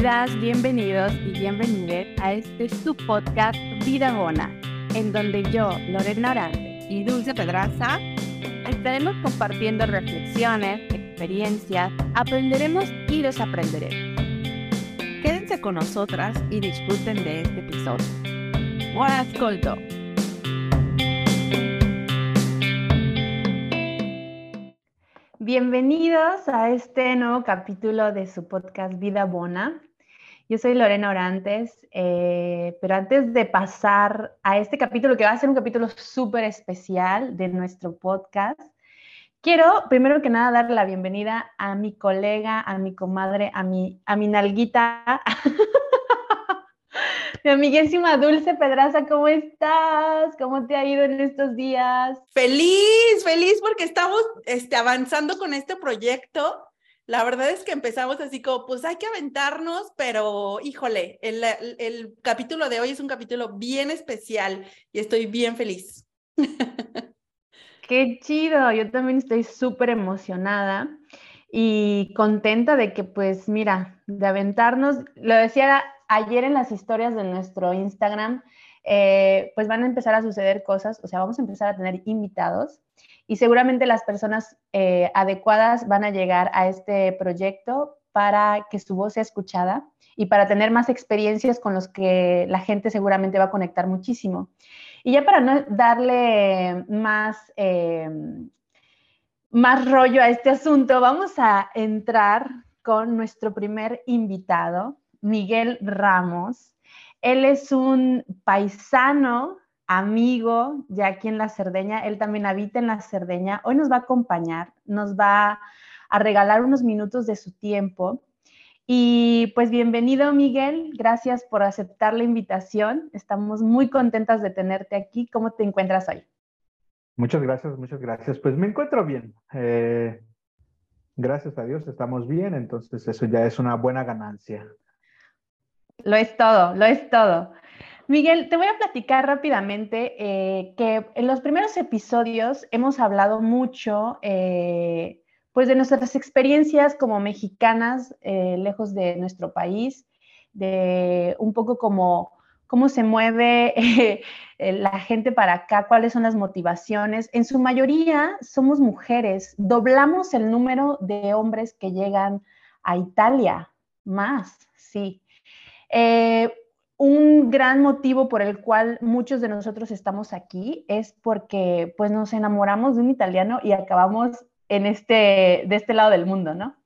Bienvenidas, bienvenidos y bienvenidas a este su podcast Vida Bona, en donde yo, Lorena Orante y Dulce Pedraza estaremos compartiendo reflexiones, experiencias, aprenderemos y desaprenderemos. Quédense con nosotras y disfruten de este episodio. Buon ascolto! Bienvenidos a este nuevo capítulo de su podcast Vida Bona. Yo soy Lorena Orantes, eh, pero antes de pasar a este capítulo, que va a ser un capítulo súper especial de nuestro podcast, quiero primero que nada darle la bienvenida a mi colega, a mi comadre, a mi, a mi nalguita, Mi amiguísima Dulce Pedraza, ¿cómo estás? ¿Cómo te ha ido en estos días? Feliz, feliz porque estamos este, avanzando con este proyecto. La verdad es que empezamos así como, pues hay que aventarnos, pero híjole, el, el capítulo de hoy es un capítulo bien especial y estoy bien feliz. Qué chido, yo también estoy súper emocionada y contenta de que, pues mira, de aventarnos, lo decía ayer en las historias de nuestro Instagram, eh, pues van a empezar a suceder cosas, o sea, vamos a empezar a tener invitados y seguramente las personas eh, adecuadas van a llegar a este proyecto para que su voz sea escuchada y para tener más experiencias con los que la gente seguramente va a conectar muchísimo. Y ya para no darle más, eh, más rollo a este asunto, vamos a entrar con nuestro primer invitado. Miguel Ramos. Él es un paisano, amigo, ya aquí en la Cerdeña. Él también habita en la Cerdeña. Hoy nos va a acompañar, nos va a regalar unos minutos de su tiempo. Y pues bienvenido Miguel, gracias por aceptar la invitación. Estamos muy contentas de tenerte aquí. ¿Cómo te encuentras hoy? Muchas gracias, muchas gracias. Pues me encuentro bien. Eh, gracias a Dios estamos bien, entonces eso ya es una buena ganancia. Lo es todo, lo es todo. Miguel, te voy a platicar rápidamente eh, que en los primeros episodios hemos hablado mucho eh, pues de nuestras experiencias como mexicanas eh, lejos de nuestro país, de un poco como cómo se mueve la gente para acá, cuáles son las motivaciones. En su mayoría somos mujeres, doblamos el número de hombres que llegan a Italia, más, sí. Un gran motivo por el cual muchos de nosotros estamos aquí es porque pues nos enamoramos de un italiano y acabamos en este, de este lado del mundo, ¿no?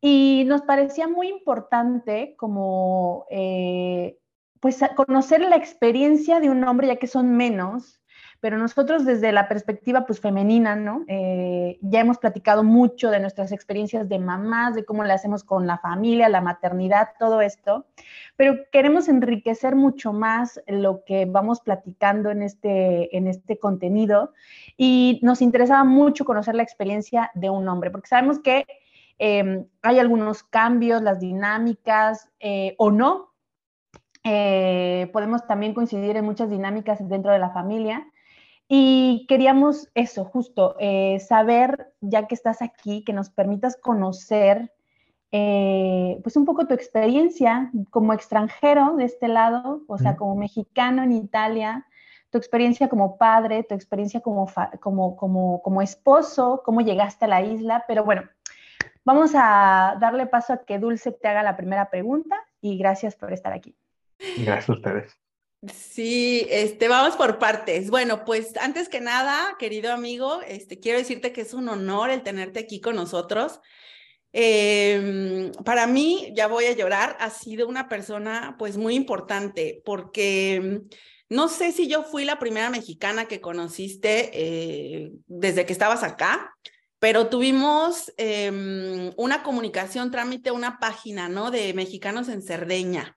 Y nos parecía muy importante como eh, pues conocer la experiencia de un hombre, ya que son menos, pero nosotros desde la perspectiva pues femenina, ¿no? Eh, ya hemos platicado mucho de nuestras experiencias de mamás, de cómo le hacemos con la familia, la maternidad, todo esto, pero queremos enriquecer mucho más lo que vamos platicando en este, en este contenido y nos interesaba mucho conocer la experiencia de un hombre, porque sabemos que em, hay algunos cambios, las dinámicas eh, o no, eh, podemos también coincidir en muchas dinámicas dentro de la familia, y queríamos eso, justo, eh, saber, ya que estás aquí, que nos permitas conocer, eh, pues un poco tu experiencia como extranjero de este lado, o sea, como mexicano en Italia, tu experiencia como padre, tu experiencia como, como, como, como esposo, cómo llegaste a la isla, pero bueno, vamos a darle paso a que Dulce te haga la primera pregunta y gracias por estar aquí. Gracias a ustedes. Sí, este, vamos por partes. Bueno, pues antes que nada, querido amigo, este, quiero decirte que es un honor el tenerte aquí con nosotros. Em, para mí, ya voy a llorar, ha sido una persona pues muy importante porque no sé si yo fui la primera mexicana que conociste eh, desde que estabas acá, pero tuvimos em, una comunicación, trámite, una página, ¿no? De mexicanos en Cerdeña.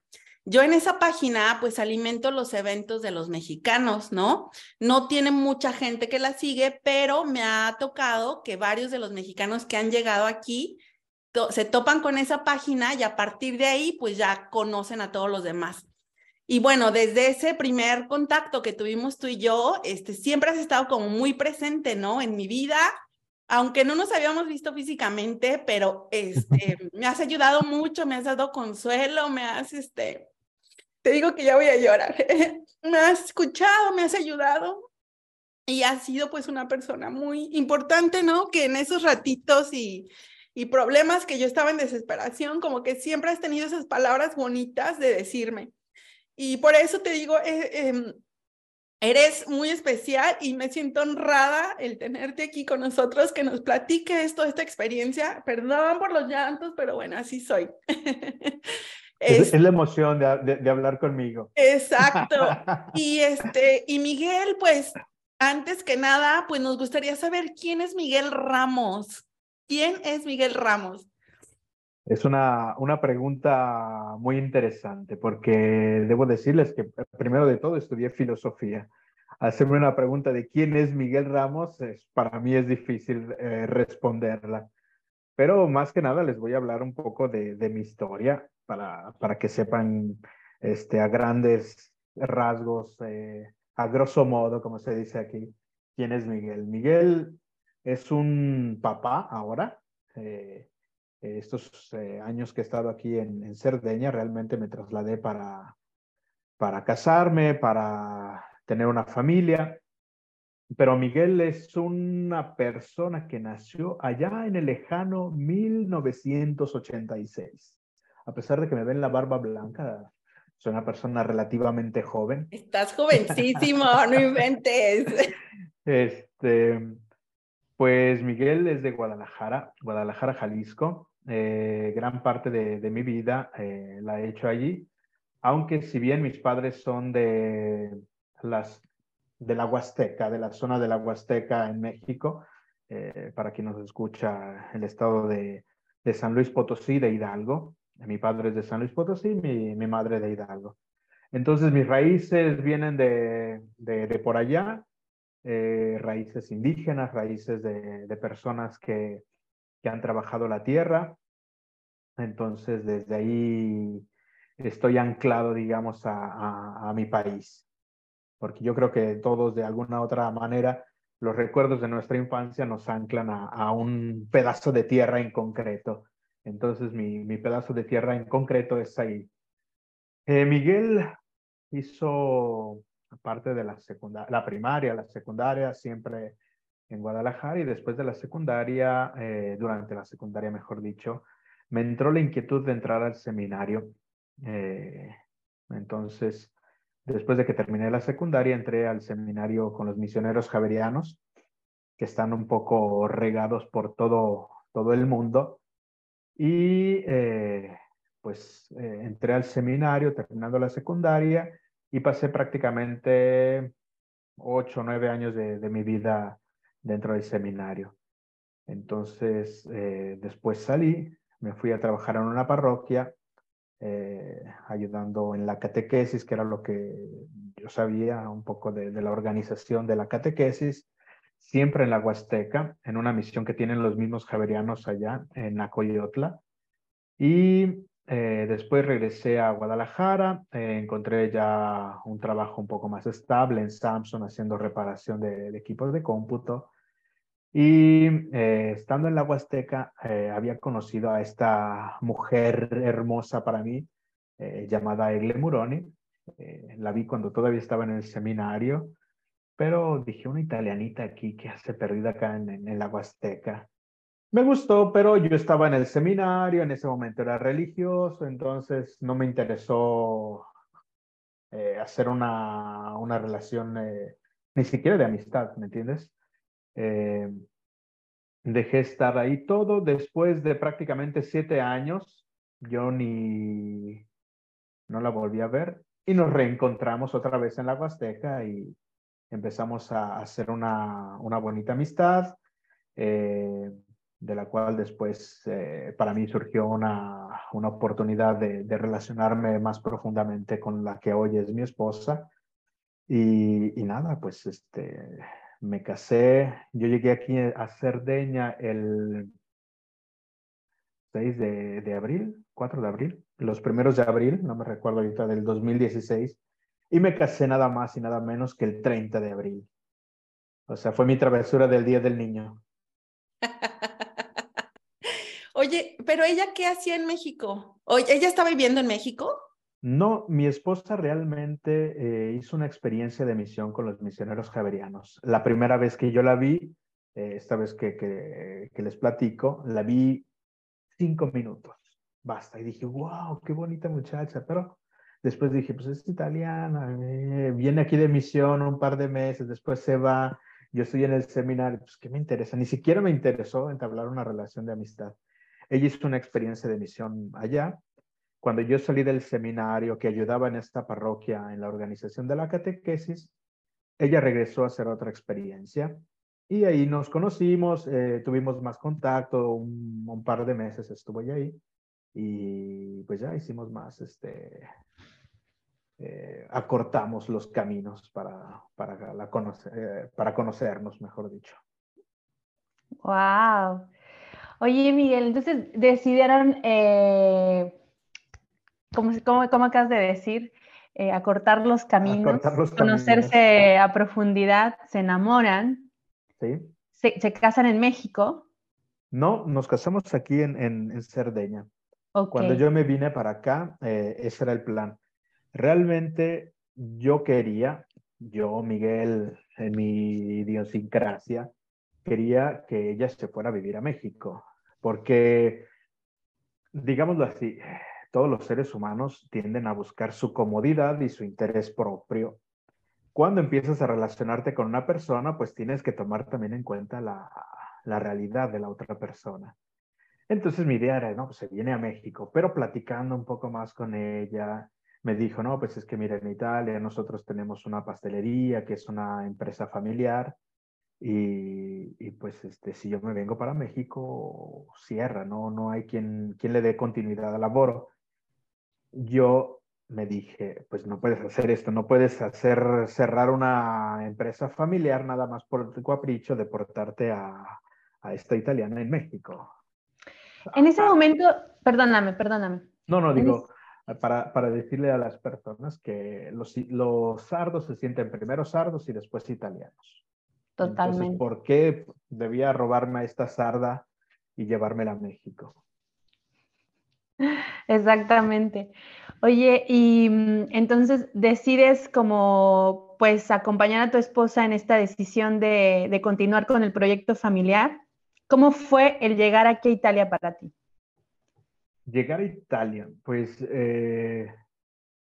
Yo en esa página pues alimento los eventos de los mexicanos, ¿no? No tiene mucha gente que la sigue, pero me ha tocado que varios de los mexicanos que han llegado aquí se topan con esa página y a partir de ahí pues ya conocen a todos los demás. Y bueno, desde ese primer contacto que tuvimos tú y yo, este, siempre has estado como muy presente, ¿no? En mi vida, aunque no nos habíamos visto físicamente, pero este, me has ayudado mucho, me has dado consuelo, me has, este, te digo que ya voy a llorar, me has escuchado, me has ayudado y has sido pues una persona muy importante, ¿no? Que en esos ratitos y, y problemas que yo estaba en desesperación, como que siempre has tenido esas palabras bonitas de decirme. Y por eso te digo, eh, em, Eres muy especial y me siento honrada el tenerte aquí con nosotros, que nos platique esto, esta experiencia. Perdón por los llantos, pero bueno, así soy. es, la emoción de, de, hablar conmigo. Exacto. Y, este, y Miguel, pues, antes que nada, pues nos gustaría saber quién es Miguel Ramos. ¿Quién es Miguel Ramos? Es una, una pregunta muy interesante porque debo decirles que primero de todo estudié filosofía. Hacerme una pregunta de quién es Miguel Ramos, es, para mí es difícil eh, responderla. Pero más que nada les voy a hablar un poco de, de mi historia para, para que sepan este, a grandes rasgos, eh, a grosso modo, como se dice aquí, quién es Miguel. Miguel es un papá ahora. Eh, estos eh, años que he estado aquí en, en, Cerdeña, realmente me trasladé para, para casarme, para tener una familia. Pero Miguel es una persona que nació allá en el lejano 1986. A pesar de que me ven la barba blanca, soy una persona relativamente joven. Estás jovencísimo, no inventes. Este, pues Miguel es de Guadalajara, Guadalajara, Jalisco. Eh, gran parte de, mi vida eh, la he hecho allí, aunque si bien mis padres son de, las, de la Huasteca, de la zona de la Huasteca en México, eh, para quien nos escucha, el estado de, de, San Luis Potosí, de Hidalgo. Mi padre es de San Luis Potosí, mi, madre de Hidalgo. Entonces mis raíces vienen de, de, por allá, raíces indígenas, raíces de, de personas que, que han trabajado la tierra. Entonces, desde ahí estoy anclado, digamos, a, a, mi país. Porque yo creo que todos, de alguna otra manera, los recuerdos de nuestra infancia nos anclan a, a un pedazo de tierra en concreto. Entonces, mi, mi pedazo de tierra en concreto es ahí. Eh, Miguel hizo, aparte de la, secundaria, la primaria, la secundaria, siempre en Guadalajara y después de la secundaria, eh, durante la secundaria, mejor dicho, me entró la inquietud de entrar al seminario. Eh, entonces, después de que terminé la secundaria, entré al seminario con los misioneros javerianos, que están un poco regados por todo, todo el mundo. Y eh, pues entré al seminario terminando la secundaria y pasé prácticamente ocho o nueve años de, mi vida dentro del seminario. Entonces, eh, después salí, me fui a trabajar en una parroquia, eh, ayudando en la catequesis, que era lo que yo sabía un poco de, la organización de la catequesis, siempre en la Huasteca, en una misión que tienen los mismos javerianos allá en Acoyotla. Y eh, después regresé a Guadalajara, encontré ya un trabajo un poco más estable en Samsung haciendo reparación de, equipos de cómputo. Y eh, estando en la Huasteca, eh, había conocido a esta mujer hermosa para mí, eh, llamada Egle Muroni. la vi cuando todavía estaba en el seminario, pero dije, una italianita aquí que hace perdida acá en, en, la Huasteca. Me gustó, pero yo estaba en el seminario, en ese momento era religioso, entonces no me interesó hacer una, una relación ni siquiera de amistad, ¿me entiendes? Eh, dejé estar ahí todo. Después de prácticamente siete años, yo ni no la volví a ver y nos reencontramos otra vez en la Huasteca y empezamos a hacer una, una bonita amistad, eh, de la cual después eh, para mí surgió una, una oportunidad de, de, relacionarme más profundamente con la que hoy es mi esposa. Y, y nada, pues este, me casé, yo llegué aquí a Cerdeña el 6 de, de, abril, 4 de abril, los primeros de abril, no me recuerdo ahorita, del 2016, y me casé nada más y nada menos que el 30 de abril. O sea, fue mi travesura del Día del Niño. Oye, pero ella qué hacía en México? Oye, ¿ella estaba viviendo en México? No, mi esposa realmente eh, hizo una experiencia de misión con los misioneros javerianos. La primera vez que yo la vi, eh, esta vez que, que, les platico, la vi cinco minutos, basta. Y dije, wow, qué bonita muchacha, pero después dije, pues es italiana, eh, viene aquí de misión un par de meses, después se va, yo estoy en el seminario, pues ¿qué me interesa? Ni siquiera me interesó entablar una relación de amistad. Ella hizo una experiencia de misión allá cuando yo salí del seminario que ayudaba en esta parroquia en la organización de la catequesis, ella regresó a hacer otra experiencia y ahí nos conocimos, eh, tuvimos más contacto, un, par de meses estuvo ahí y pues ya hicimos más, este, eh, acortamos los caminos para, para, la eh, para conocernos, mejor dicho. Wow. Oye, Miguel, entonces decidieron como, como, acabas de decir, eh, acortar los caminos, conocerse a profundidad, se enamoran, ¿Sí? se, casan en México. No, nos casamos aquí en, en, Cerdeña. Cuando yo me vine para acá, eh, ese era el plan. Realmente yo quería, yo, Miguel, en mi idiosincrasia, quería que ella se fuera a vivir a México, porque, digámoslo así, todos los seres humanos tienden a buscar su comodidad y su interés propio. Cuando empiezas a relacionarte con una persona, pues tienes que tomar también en cuenta la, realidad de la otra persona. Entonces mi idea era, no, pues se viene a México, pero platicando un poco más con ella, me dijo, no, pues es que mira, en Italia nosotros tenemos una pastelería que es una empresa familiar y, pues este, si yo me vengo para México, cierra, no, no hay quien, quien le dé continuidad al laboro yo me dije, pues no puedes hacer esto, no puedes hacer cerrar una empresa familiar nada más por el capricho de portarte a, a esta italiana en México. En ese momento, perdóname, perdóname. No, no, digo, para, para decirle a las personas que los, los sardos se sienten primero sardos y después italianos. Totalmente. Entonces, ¿por qué debía robarme a esta sarda y llevármela a México? Exactamente. Oye, y mm, entonces decides como pues acompañar a tu esposa en esta decisión de, continuar con el proyecto familiar. ¿Cómo fue el llegar aquí a Italia para ti? Llegar a Italia, pues eh,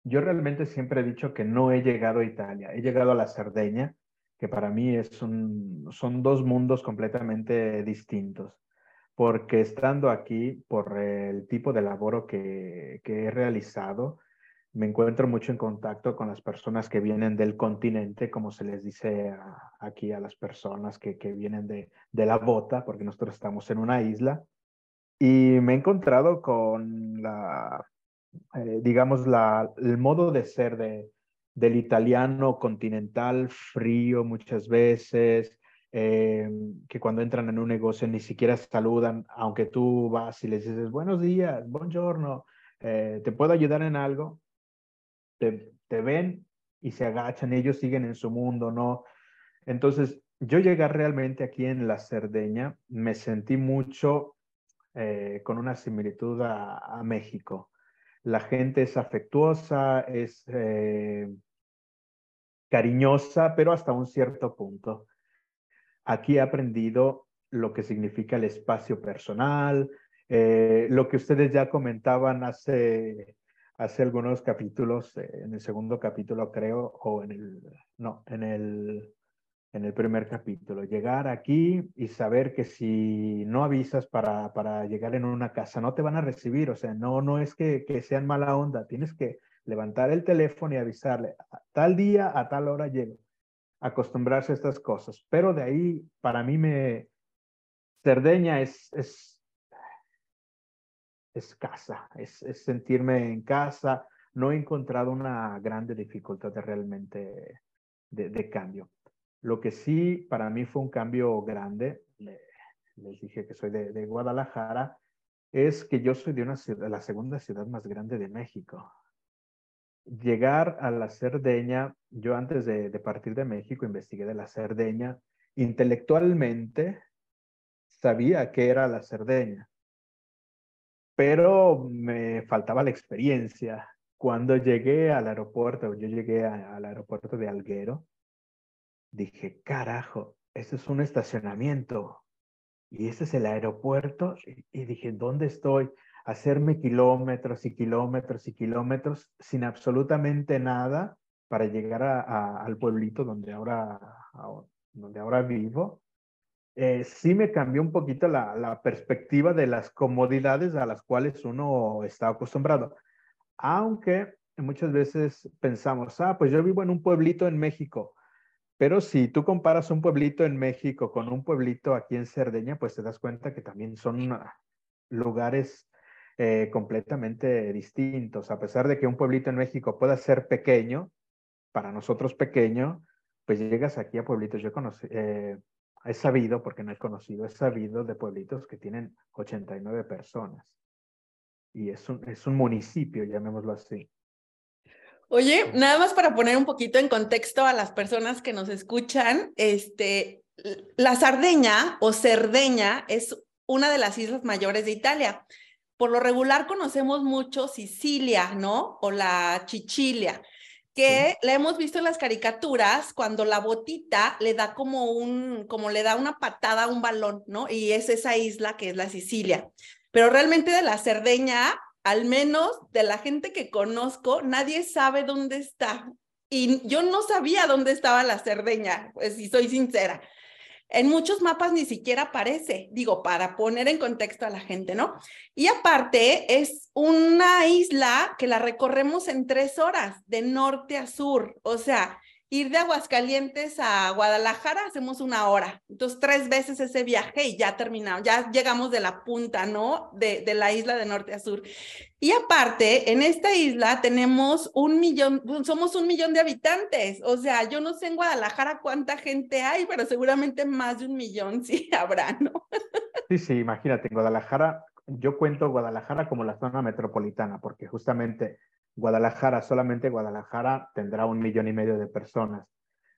yo realmente siempre he dicho que no he llegado a Italia, he llegado a la Cerdeña, que para mí es son dos mundos completamente distintos porque estando aquí, por el tipo de labor que, he realizado, me encuentro mucho en contacto con las personas que vienen del continente, como se les dice aquí a las personas que, vienen de, la bota, porque nosotros estamos en una isla. Y me he encontrado con la, eh, digamos, la, el modo de ser de, del italiano continental, frío muchas veces, eh, que cuando entran en un negocio ni siquiera saludan, aunque tú vas y les dices buenos días, buongiorno, eh, ¿te puedo ayudar en algo? Te, ven y se agachan, ellos siguen en su mundo, ¿no? Entonces, yo llegué realmente aquí en la Cerdeña, me sentí mucho eh, con una similitud a, México. La gente es afectuosa, es cariñosa, pero hasta un cierto punto. Aquí he aprendido lo que significa el espacio personal, eh, lo que ustedes ya comentaban hace, hace algunos capítulos, eh, en el segundo capítulo creo, o en el, no, en el, en el primer capítulo. Llegar aquí y saber que si no avisas para, para llegar en una casa, no te van a recibir. O sea, no, no es que, que sean mala onda, tienes que levantar el teléfono y avisarle, tal día, a tal hora llego acostumbrarse a estas cosas. Pero de ahí, para mí, me, Cerdeña es, es, es casa, es, sentirme en casa. No he encontrado una grande dificultad de realmente de, cambio. Lo que sí para mí fue un cambio grande, les dije que soy de, Guadalajara, es que yo soy de una la segunda ciudad más grande de México llegar a la Cerdeña, yo antes de, partir de México investigué de la Cerdeña, intelectualmente sabía que era la Cerdeña, pero me faltaba la experiencia. Cuando llegué al aeropuerto, yo llegué al aeropuerto de Alguero, dije, carajo, ese es un estacionamiento y ese es el aeropuerto. Y, dije, ¿dónde estoy? Hacerme kilómetros y kilómetros y kilómetros sin absolutamente nada para llegar al pueblito donde ahora, donde ahora vivo. Eh, sí me cambió un poquito la, perspectiva de las comodidades a las cuales uno está acostumbrado. Aunque muchas veces pensamos, ah, pues yo vivo en un pueblito en México, pero si tú comparas un pueblito en México con un pueblito aquí en Cerdeña, pues te das cuenta que también son ah, lugares eh, completamente distintos. A pesar de que un pueblito en México pueda ser pequeño, para nosotros pequeño, pues llegas aquí a pueblitos. Yo conocí, eh, he sabido, porque no he conocido, he sabido de pueblitos que tienen 89 personas. Y es un, es un municipio, llamémoslo así. Oye, nada más para poner un poquito en contexto a las personas que nos escuchan, este, la Sardeña o Cerdeña es una de las islas mayores de Italia. Por lo regular conocemos mucho Sicilia, ¿no? O la Chichilia, que la hemos visto en las caricaturas cuando la botita le da como un, como le da una patada a un balón, ¿no? Y es esa isla que es la Sicilia. Pero realmente de la Cerdeña al menos de la gente que conozco, nadie sabe dónde está. Y yo no sabía dónde estaba la Cerdeña, pues si soy sincera. En muchos mapas ni siquiera aparece, digo, para poner en contexto a la gente, ¿no? Y aparte es una isla que la recorremos en tres horas, de norte a sur, o sea, ir de Aguascalientes a Guadalajara hacemos una hora. Entonces, tres veces ese viaje y ya terminamos, ya llegamos de la punta, ¿no? De, la isla de norte a sur. Y aparte, en esta isla tenemos un millón, somos un millón de habitantes. O sea, yo no sé en Guadalajara cuánta gente hay, pero seguramente más de un millón sí habrá, ¿no? Sí, sí, imagínate, en Guadalajara, yo cuento Guadalajara como la zona metropolitana, porque justamente Guadalajara, solamente Guadalajara tendrá un millón y medio de personas,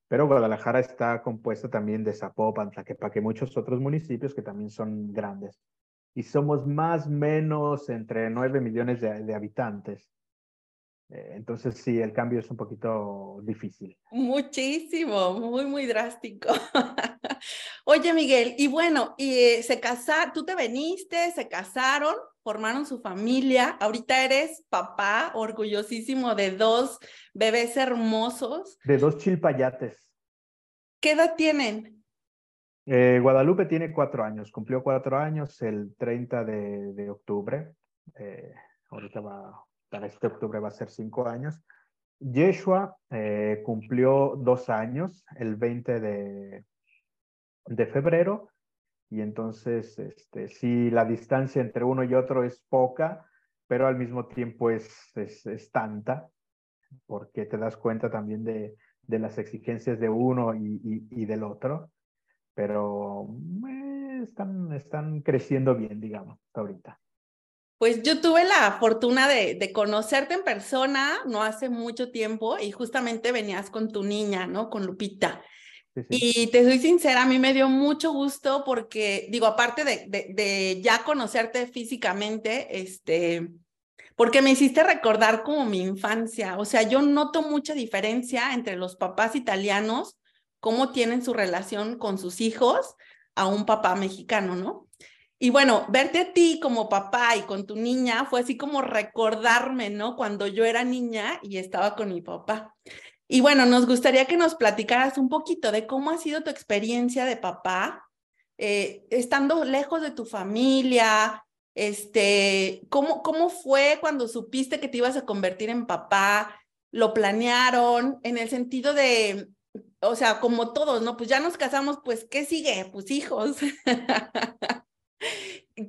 pero Guadalajara está compuesta también de Zapopan, Tlaquepaque, muchos otros municipios que también son grandes. Y somos más o menos entre nueve millones de, habitantes. Eh, entonces sí, el cambio es un poquito difícil. Muchísimo, muy, muy drástico. Oye, Miguel, y bueno, y eh, se casaron, tú te veniste, se casaron, formaron su familia. Ahorita eres papá orgullosísimo de dos bebés hermosos. De dos chilpayates. ¿Qué edad tienen? Eh, Guadalupe tiene cuatro años, cumplió cuatro años el 30 de, octubre. Eh, ahorita va, para este octubre va a ser cinco años. Yeshua eh, cumplió dos años el 20 de, de febrero y entonces, este, sí, la distancia entre uno y otro es poca, pero al mismo tiempo es, es, tanta, porque te das cuenta también de, de las exigencias de uno y, y, del otro, pero eh, están, están creciendo bien, digamos, ahorita. Pues yo tuve la fortuna de, de, conocerte en persona no hace mucho tiempo y justamente venías con tu niña, ¿no? Con Lupita. Y te soy sincera, a mí me dio mucho gusto porque, digo, aparte de, de, ya conocerte físicamente, este, porque me hiciste recordar como mi infancia. O sea, yo noto mucha diferencia entre los papás italianos, cómo tienen su relación con sus hijos, a un papá mexicano, ¿no? Y bueno, verte a ti como papá y con tu niña fue así como recordarme, ¿no? Cuando yo era niña y estaba con mi papá. Y bueno, nos gustaría que nos platicaras un poquito de cómo ha sido tu experiencia de papá, eh, estando lejos de tu familia, este, ¿cómo, ¿cómo fue cuando supiste que te ibas a convertir en papá? ¿Lo planearon en el sentido de, o sea, como todos, ¿no? Pues ya nos casamos, pues, ¿qué sigue? Pues hijos.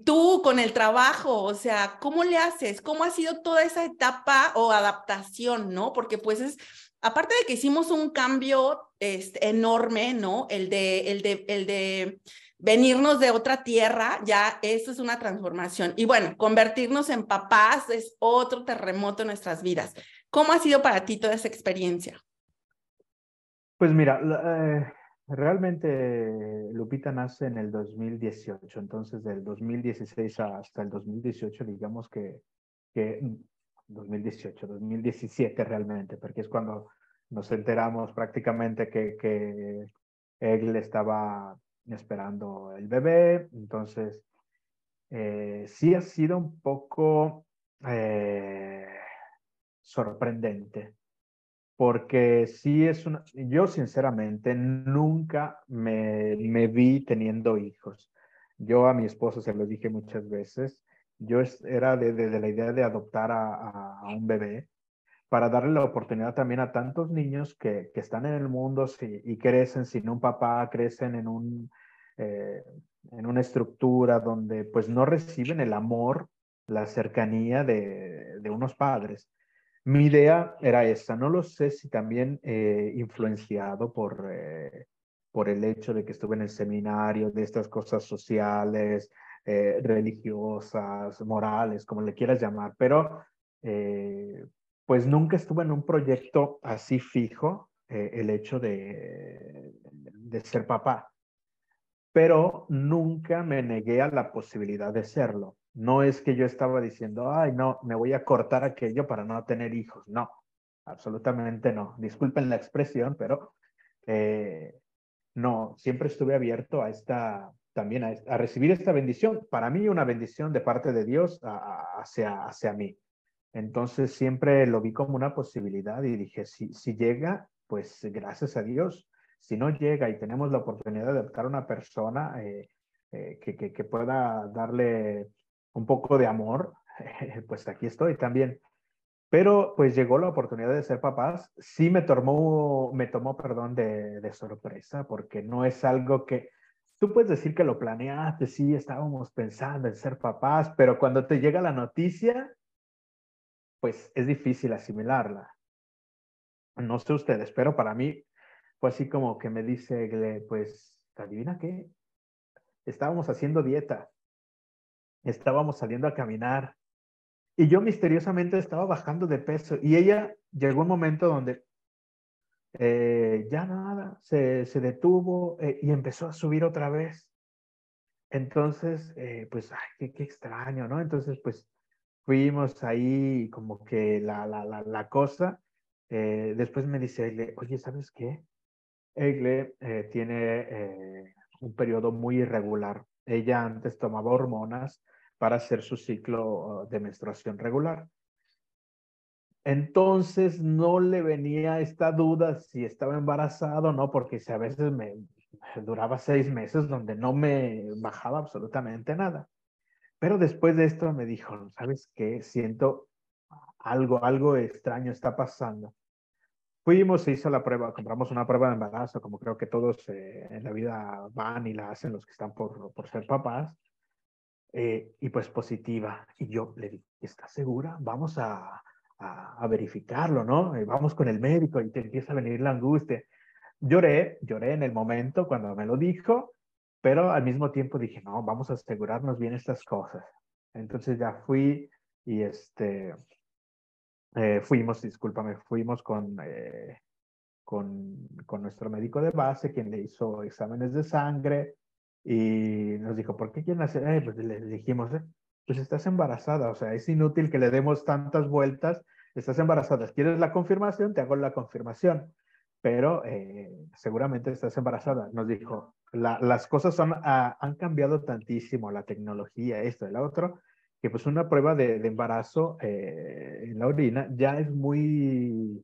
Tú con el trabajo, o sea, ¿cómo le haces? ¿Cómo ha sido toda esa etapa o adaptación, no? Porque pues es, aparte de que hicimos un cambio este, enorme, ¿no? El de, el, de, el de venirnos de otra tierra, ya eso es una transformación. Y bueno, convertirnos en papás es otro terremoto en nuestras vidas. ¿Cómo ha sido para ti toda esa experiencia? Pues mira, eh, realmente Lupita nace en el 2018, entonces del 2016 hasta el 2018, digamos que, que 2018, 2017 realmente, porque es cuando nos enteramos prácticamente que, que él estaba esperando el bebé, entonces eh, sí ha sido un poco eh, sorprendente, porque sí es una, yo sinceramente nunca me, me vi teniendo hijos. Yo a mi esposo se lo dije muchas veces, yo era de, la idea de adoptar a, a, un bebé para darle la oportunidad también a tantos niños que, que están en el mundo y crecen sin un papá, crecen en un, eh, en una estructura donde pues no reciben el amor, la cercanía de, de unos padres. Mi idea era esa, no lo sé si también eh, influenciado por, eh, por el hecho de que estuve en el seminario, de estas cosas sociales, religiosas, morales, como le quieras llamar, pero pues nunca estuve en un proyecto así fijo, el hecho de, de ser papá pero nunca me negué a la posibilidad de serlo. No es que yo estaba diciendo, ay, no, me voy a cortar aquello para no tener hijos. No, absolutamente no. Disculpen la expresión, pero eh, no, siempre estuve abierto a esta, también a, recibir esta bendición. Para mí una bendición de parte de Dios hacia, hacia mí. Entonces siempre lo vi como una posibilidad y dije, si, si llega, pues gracias a Dios si no llega y tenemos la oportunidad de adoptar a una persona eh, eh, que, que, pueda darle un poco de amor, pues aquí estoy también. Pero pues llegó la oportunidad de ser papás. Sí me tomó, me tomó, perdón, de, de sorpresa, porque no es algo que, tú puedes decir que lo planeaste, sí, estábamos pensando en ser papás, pero cuando te llega la noticia, pues es difícil asimilarla. No sé ustedes, pero para mí fue así como que me dice, pues, ¿adivina qué? Estábamos haciendo dieta, estábamos saliendo a caminar y yo misteriosamente estaba bajando de peso y ella llegó un momento donde eh, ya nada, se, se detuvo eh, y empezó a subir otra vez. Entonces, eh, pues, ay, qué, qué, extraño, ¿no? Entonces, pues, fuimos ahí como que la, la, la, cosa. después me dice, oye, ¿sabes qué? Egle eh, tiene eh, un periodo muy irregular. Ella antes tomaba hormonas para hacer su ciclo de menstruación regular. Entonces no le venía esta duda si estaba embarazado o no, porque a veces me duraba seis meses donde no me bajaba absolutamente nada. Pero después de esto me dijo, ¿sabes qué? Siento algo, algo extraño está pasando. Fuimos, se hizo la prueba, compramos una prueba de embarazo, como creo que todos eh, en la vida van y la hacen los que están por, por ser papás, eh, y pues positiva. Y yo le dije, ¿estás segura? Vamos a, a, verificarlo, ¿no? Eh, vamos con el médico y te empieza a venir la angustia. Lloré, lloré en el momento cuando me lo dijo, pero al mismo tiempo dije, no, vamos a asegurarnos bien estas cosas. Entonces ya fui y este, eh, fuimos, discúlpame, fuimos con, eh, con, nuestro médico de base, quien le hizo exámenes de sangre y nos dijo, ¿por qué quieren hacer? Eh, pues le dijimos, pues estás embarazada, o sea, es inútil que le demos tantas vueltas, estás embarazada, ¿quieres la confirmación? Te hago la confirmación, pero seguramente estás embarazada. Nos dijo, la, las cosas son, ah, han cambiado tantísimo, la tecnología, esto, el otro, que pues una prueba de, embarazo eh, en la orina ya es muy,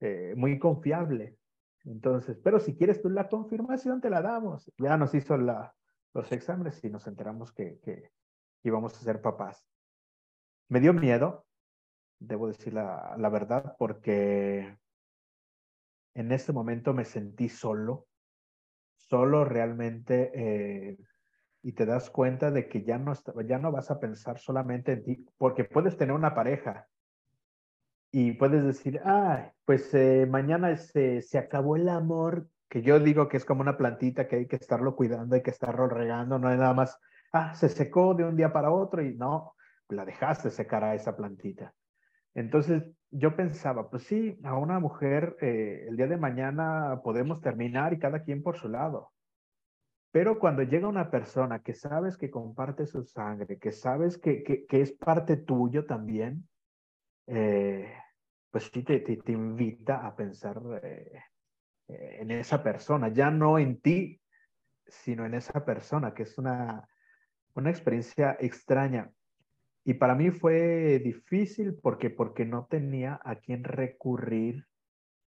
eh, muy confiable. Entonces, pero si quieres tú la confirmación, te la damos. Ya nos hizo la, los exámenes y nos enteramos que, que íbamos a ser papás. Me dio miedo, debo decir la, la verdad, porque en este momento me sentí solo, solo realmente eh, y te das cuenta de que ya no, ya no vas a pensar solamente en ti, porque puedes tener una pareja y puedes decir, ah, pues eh, mañana se, se acabó el amor, que yo digo que es como una plantita que hay que estarlo cuidando, hay que estarlo regando, no es nada más, ah, se secó de un día para otro y no, la dejaste secar a esa plantita. Entonces yo pensaba, pues sí, a una mujer eh, el día de mañana podemos terminar y cada quien por su lado. Pero cuando llega una persona que sabes que comparte su sangre, que sabes que, que, es parte tuyo también, eh, pues sí te, te, invita a pensar eh, en esa persona, ya no en ti, sino en esa persona, que es una, una experiencia extraña. Y para mí fue difícil porque, porque no tenía a quién recurrir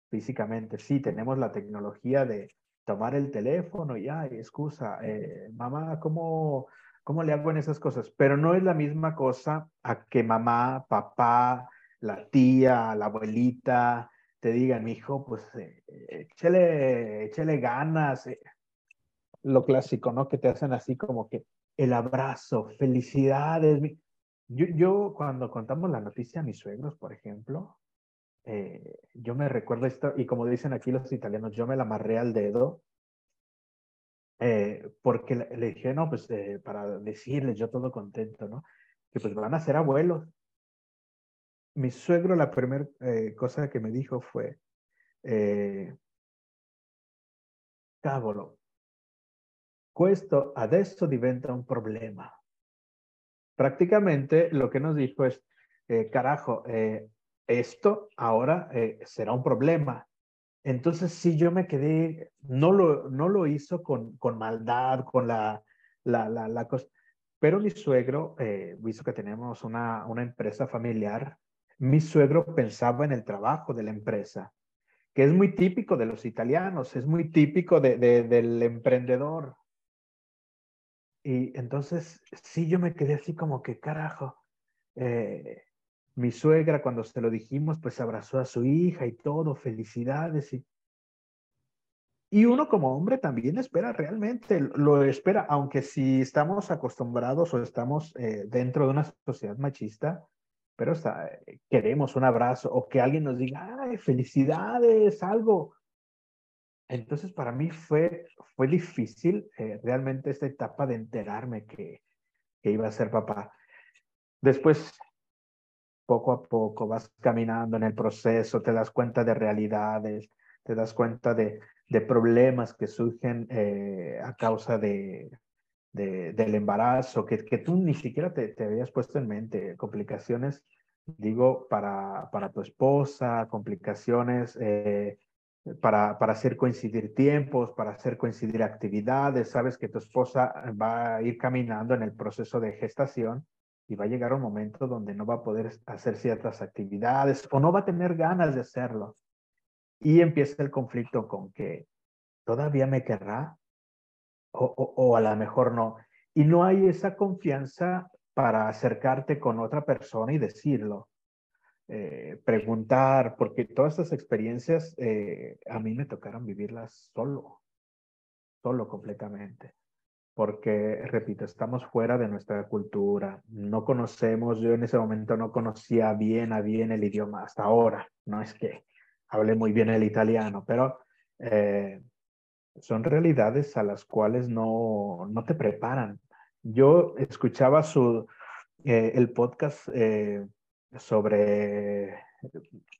físicamente. Sí, tenemos la tecnología de tomar el teléfono y, ay, excusa, eh, mamá, ¿cómo, ¿cómo le hago en esas cosas? Pero no es la misma cosa a que mamá, papá, la tía, la abuelita te digan, mi hijo, pues eh, échale, échale ganas. Eh". Lo clásico, ¿no? Que te hacen así como que el abrazo, felicidades. Yo, yo cuando contamos la noticia a mis suegros, por ejemplo, eh, yo me recuerdo esto, y como dicen aquí los italianos, yo me la amarré al dedo, eh, porque le, dije, no, pues eh, para decirles, yo todo contento, ¿no? Que pues van a ser abuelos. Mi suegro, la primera cosa que me dijo fue, cavolo, questo adesso diventa un problema. Prácticamente lo que nos dijo es, carajo, esto ahora eh, será un problema. Entonces, sí, yo me quedé, no lo, no lo hizo con, con maldad, con la, la, la, cosa, pero mi suegro, eh, visto que tenemos una, una empresa familiar, mi suegro pensaba en el trabajo de la empresa, que es muy típico de los italianos, es muy típico de, del emprendedor. Y entonces, sí, yo me quedé así como que, carajo, eh, mi suegra, cuando se lo dijimos, pues abrazó a su hija y todo, felicidades. Y, y uno como hombre también espera realmente, lo espera, aunque si estamos acostumbrados o estamos eh, dentro de una sociedad machista, pero queremos un abrazo o que alguien nos diga, ay, felicidades, algo. Entonces para mí fue, fue difícil eh, realmente esta etapa de enterarme que, que iba a ser papá. Después poco a poco vas caminando en el proceso, te das cuenta de realidades, te das cuenta de, de problemas que surgen eh, a causa de, de, del embarazo, que, que tú ni siquiera te, te, habías puesto en mente, complicaciones, digo, para, para tu esposa, complicaciones eh, para, para hacer coincidir tiempos, para hacer coincidir actividades, sabes que tu esposa va a ir caminando en el proceso de gestación y va a llegar un momento donde no va a poder hacer ciertas actividades o no va a tener ganas de hacerlo. Y empieza el conflicto con que todavía me querrá o, o, a lo mejor no. Y no hay esa confianza para acercarte con otra persona y decirlo. Eh, preguntar, porque todas estas experiencias eh, a mí me tocaron vivirlas solo, solo completamente porque, repito, estamos fuera de nuestra cultura, no conocemos, yo en ese momento no conocía bien a bien el idioma hasta ahora, no es que hable muy bien el italiano, pero eh, son realidades a las cuales no, no te preparan. Yo escuchaba su, eh, el podcast sobre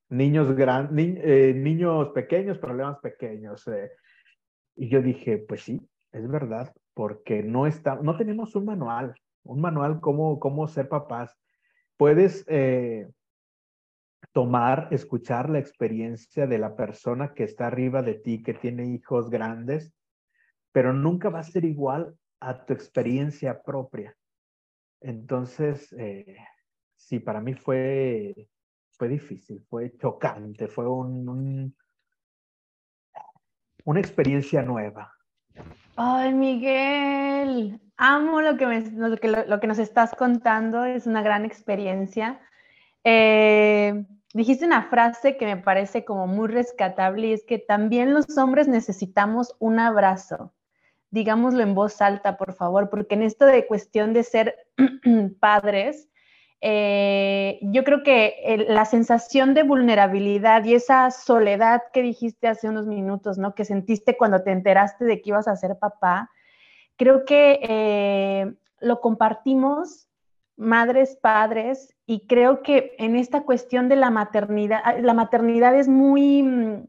niños, gran, niños pequeños, problemas pequeños. y yo dije, pues sí, es verdad, porque no, está, no tenemos un manual, un manual cómo, cómo ser papás. Puedes eh, tomar, escuchar la experiencia de la persona que está arriba de ti, que tiene hijos grandes, pero nunca va a ser igual a tu experiencia propia. Entonces, eh, sí, para mí fue, fue difícil, fue chocante, fue un, una experiencia nueva. Ay, Miguel, amo lo que, lo, que, lo, que nos estás contando, es una gran experiencia. Eh, dijiste una frase que me parece como muy rescatable y es que también los hombres necesitamos un abrazo. Digámoslo en voz alta, por favor, porque en esto de cuestión de ser padres, eh, yo creo que la sensación de vulnerabilidad y esa soledad que dijiste hace unos minutos, ¿no? Que sentiste cuando te enteraste de que ibas a ser papá, creo que eh, lo compartimos madres, padres y creo que en esta cuestión de la maternidad, ah, la maternidad es muy, mm,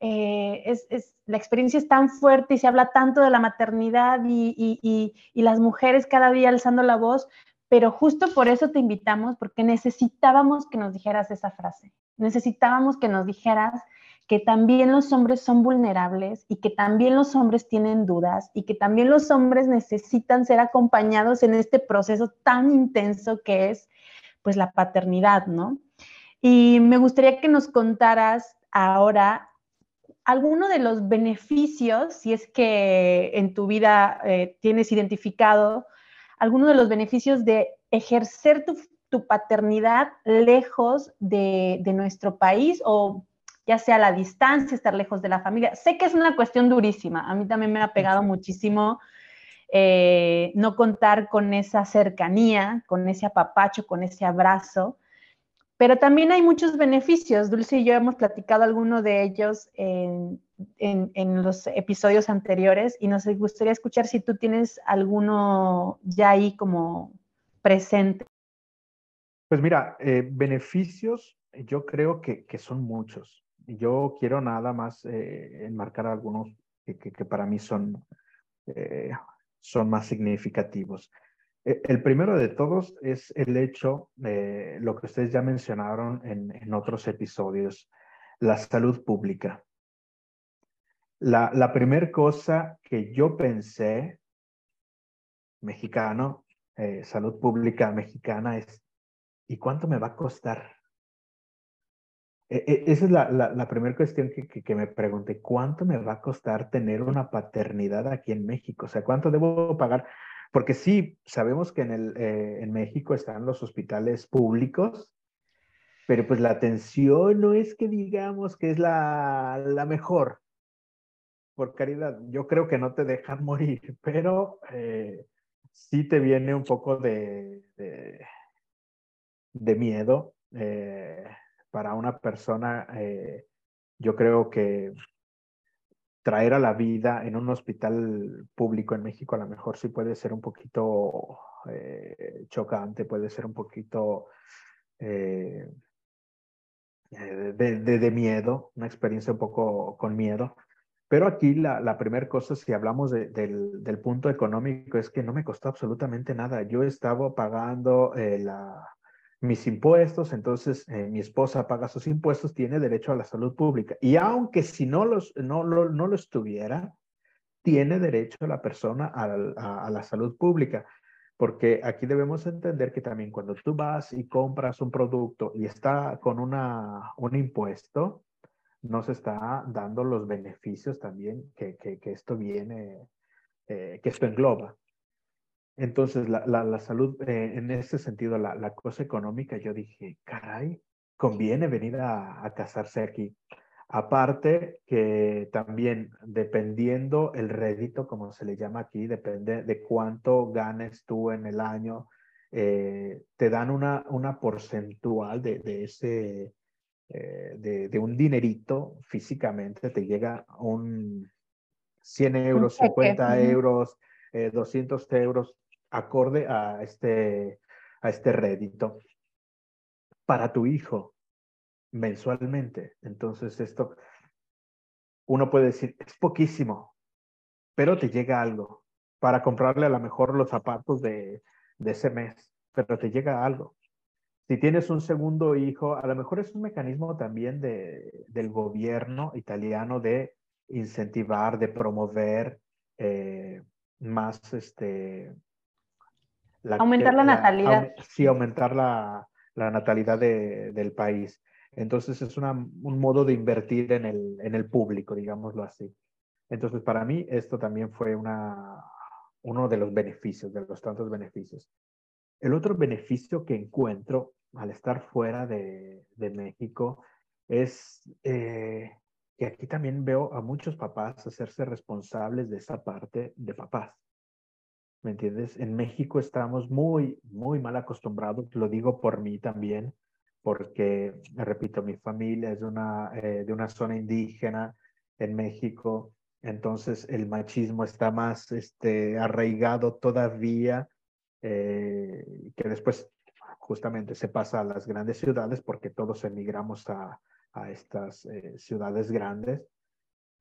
eh, es, la experiencia es tan fuerte y se habla tanto de la maternidad y, y las mujeres cada día alzando la voz, pero justo por eso te invitamos, porque necesitábamos que nos dijeras esa frase, necesitábamos que nos dijeras que también los hombres son vulnerables y que también los hombres tienen dudas y que también los hombres necesitan ser acompañados en este proceso tan intenso que es pues la paternidad, ¿no? Y me gustaría que nos contaras ahora alguno de los beneficios, si es que en tu vida eh, tienes identificado, alguno de los beneficios de ejercer tu, paternidad lejos de, de, nuestro país o ya sea a la distancia, estar lejos de la familia. Sé que es una cuestión durísima, a mí también me ha pegado muchísimo eh, no contar con esa cercanía, con ese apapacho, con ese abrazo. Pero también hay muchos beneficios. Dulce y yo hemos platicado algunos de ellos en, los episodios anteriores y nos gustaría escuchar si tú tienes alguno ya ahí como presente. Pues mira, eh, beneficios yo creo que, son muchos. Yo quiero nada más eh, enmarcar algunos que, para mí son son más significativos. E, el primero de todos es el hecho, de lo que ustedes ya mencionaron en, otros episodios, la salud pública. La, primera cosa que yo pensé, mexicano, eh, salud pública mexicana, es, ¿y cuánto me va a costar? E, e, esa es la, la, primera cuestión que, que, me pregunté, ¿cuánto me va a costar tener una paternidad aquí en México? O sea, ¿cuánto debo pagar? Porque sí, sabemos que en, el, eh, en México están los hospitales públicos, pero pues la atención no es que digamos que es la, la mejor. Por caridad, yo creo que no te dejan morir, pero eh, sí te viene un poco de, de, miedo. Eh, para una persona, yo creo que traer a la vida en un hospital público en México a lo mejor sí puede ser un poquito eh, chocante, puede ser un poquito eh, de, miedo, una experiencia un poco con miedo. Pero aquí la, la primera cosa, si hablamos del, del, punto económico, es que no me costó absolutamente nada. Yo estaba pagando la, mis impuestos, entonces eh, mi esposa paga sus impuestos, tiene derecho a la salud pública. Y aunque si no, los, no, lo, no lo estuviera, tiene derecho la persona a, la salud pública. Porque aquí debemos entender que también cuando tú vas y compras un producto y está con una, un impuesto, no se está dando los beneficios también que, que, esto viene, eh, que esto engloba. Entonces, la, la, salud, eh, en ese sentido, la, la, cosa económica, yo dije, caray, conviene venir a, a, casarse aquí. Aparte que también, dependiendo el rédito, como se le llama aquí, depende de cuánto ganes tú en el año, eh, te dan una, una porcentual de, de ese, eh, de, de, un dinerito físicamente, te llega un 100 euros, 50 euros, 200 euros, acorde a este, a este rédito para tu hijo mensualmente. Entonces esto, uno puede decir, es poquísimo, pero te llega algo para comprarle a lo mejor los zapatos de, de ese mes, pero te llega algo. Si tienes un segundo hijo, a lo mejor es un mecanismo también de, del gobierno italiano de incentivar, de promover eh, más este, aumentar la natalidad. sí, aumentar la, la natalidad de, del país. Entonces es una, un modo de invertir en el, en el público, digámoslo así. Entonces para mí esto también fue una, uno de los beneficios, de los tantos beneficios. El otro beneficio que encuentro al estar fuera de, de México es eh, que aquí también veo a muchos papás hacerse responsables de esa parte de papás. ¿Me entiendes? En México estamos muy, muy mal acostumbrados, lo digo por mí también, porque, repito, mi familia es de una, eh, de una zona indígena en México, entonces el machismo está más este, arraigado todavía, eh, que después justamente se pasa a las grandes ciudades porque todos emigramos a, a estas eh, ciudades grandes,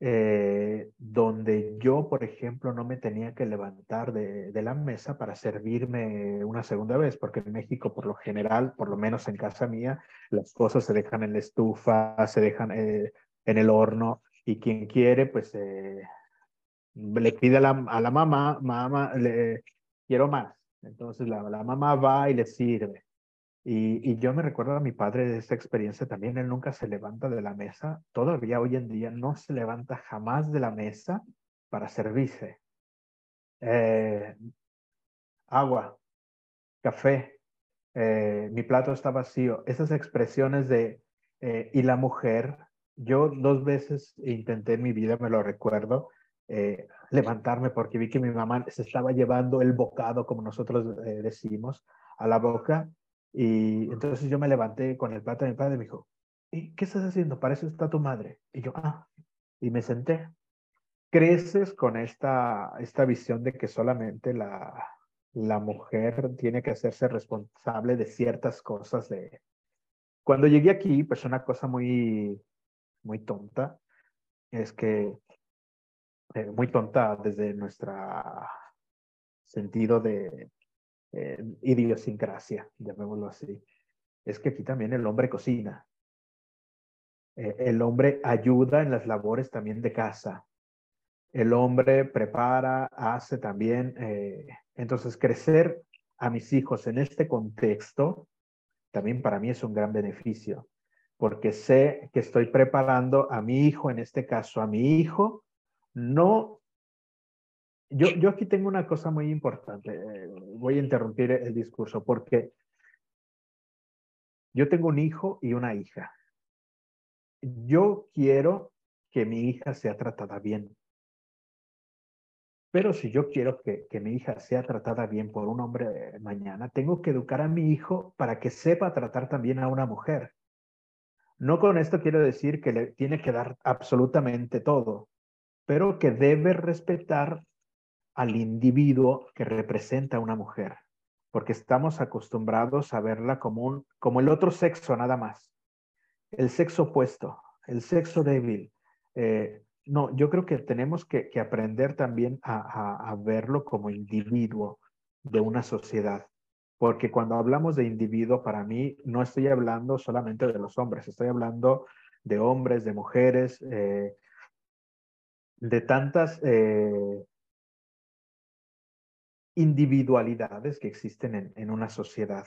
eh, donde yo, por ejemplo, no me tenía que levantar de, de, la mesa para servirme una segunda vez, porque en México, por lo general, por lo menos en casa mía, las cosas se dejan en la estufa, se dejan eh, en el horno, y quien quiere, pues le pide a la, a la mamá, mamá, le quiero más. Entonces la, la mamá va y le sirve. Y, yo me recuerdo a mi padre de esta experiencia también, él nunca se levanta de la mesa, todavía hoy en día no se levanta jamás de la mesa para servirse. Eh, agua, café, eh, mi plato está vacío, esas expresiones de, eh, y la mujer, yo dos veces intenté en mi vida, me lo recuerdo, levantarme porque vi que mi mamá se estaba llevando el bocado, como nosotros decimos, a la boca y entonces yo me levanté con el plato de mi padre y me dijo, ¿y qué estás haciendo? Para eso está tu madre. Y yo, ah, y me senté. Creces con esta, esta visión de que solamente la, la mujer tiene que hacerse responsable de ciertas cosas. De... Cuando llegué aquí, pues una cosa muy, muy tonta, es que, eh, muy tonta desde nuestro sentido de, eh, idiosincrasia, llamémoslo así, es que aquí también el hombre cocina. Eh, el hombre ayuda en las labores también de casa. El hombre prepara, hace también. Eh, entonces, crecer a mis hijos en este contexto también para mí es un gran beneficio, porque sé que estoy preparando a mi hijo, en este caso a mi hijo, no yo, yo aquí tengo una cosa muy importante. Eh, voy a interrumpir el discurso porque yo tengo un hijo y una hija. Yo quiero que mi hija sea tratada bien. Pero si yo quiero que, que, mi hija sea tratada bien por un hombre mañana, tengo que educar a mi hijo para que sepa tratar también a una mujer. No con esto quiero decir que le tiene que dar absolutamente todo, pero que debe respetar al individuo que representa a una mujer, porque estamos acostumbrados a verla como, un, como el otro sexo nada más, el sexo opuesto, el sexo débil. Eh, no, yo creo que tenemos que, aprender también a, verlo como individuo de una sociedad, porque cuando hablamos de individuo, para mí no estoy hablando solamente de los hombres, estoy hablando de hombres, de mujeres, eh, de tantas eh, individualidades que existen en, una sociedad.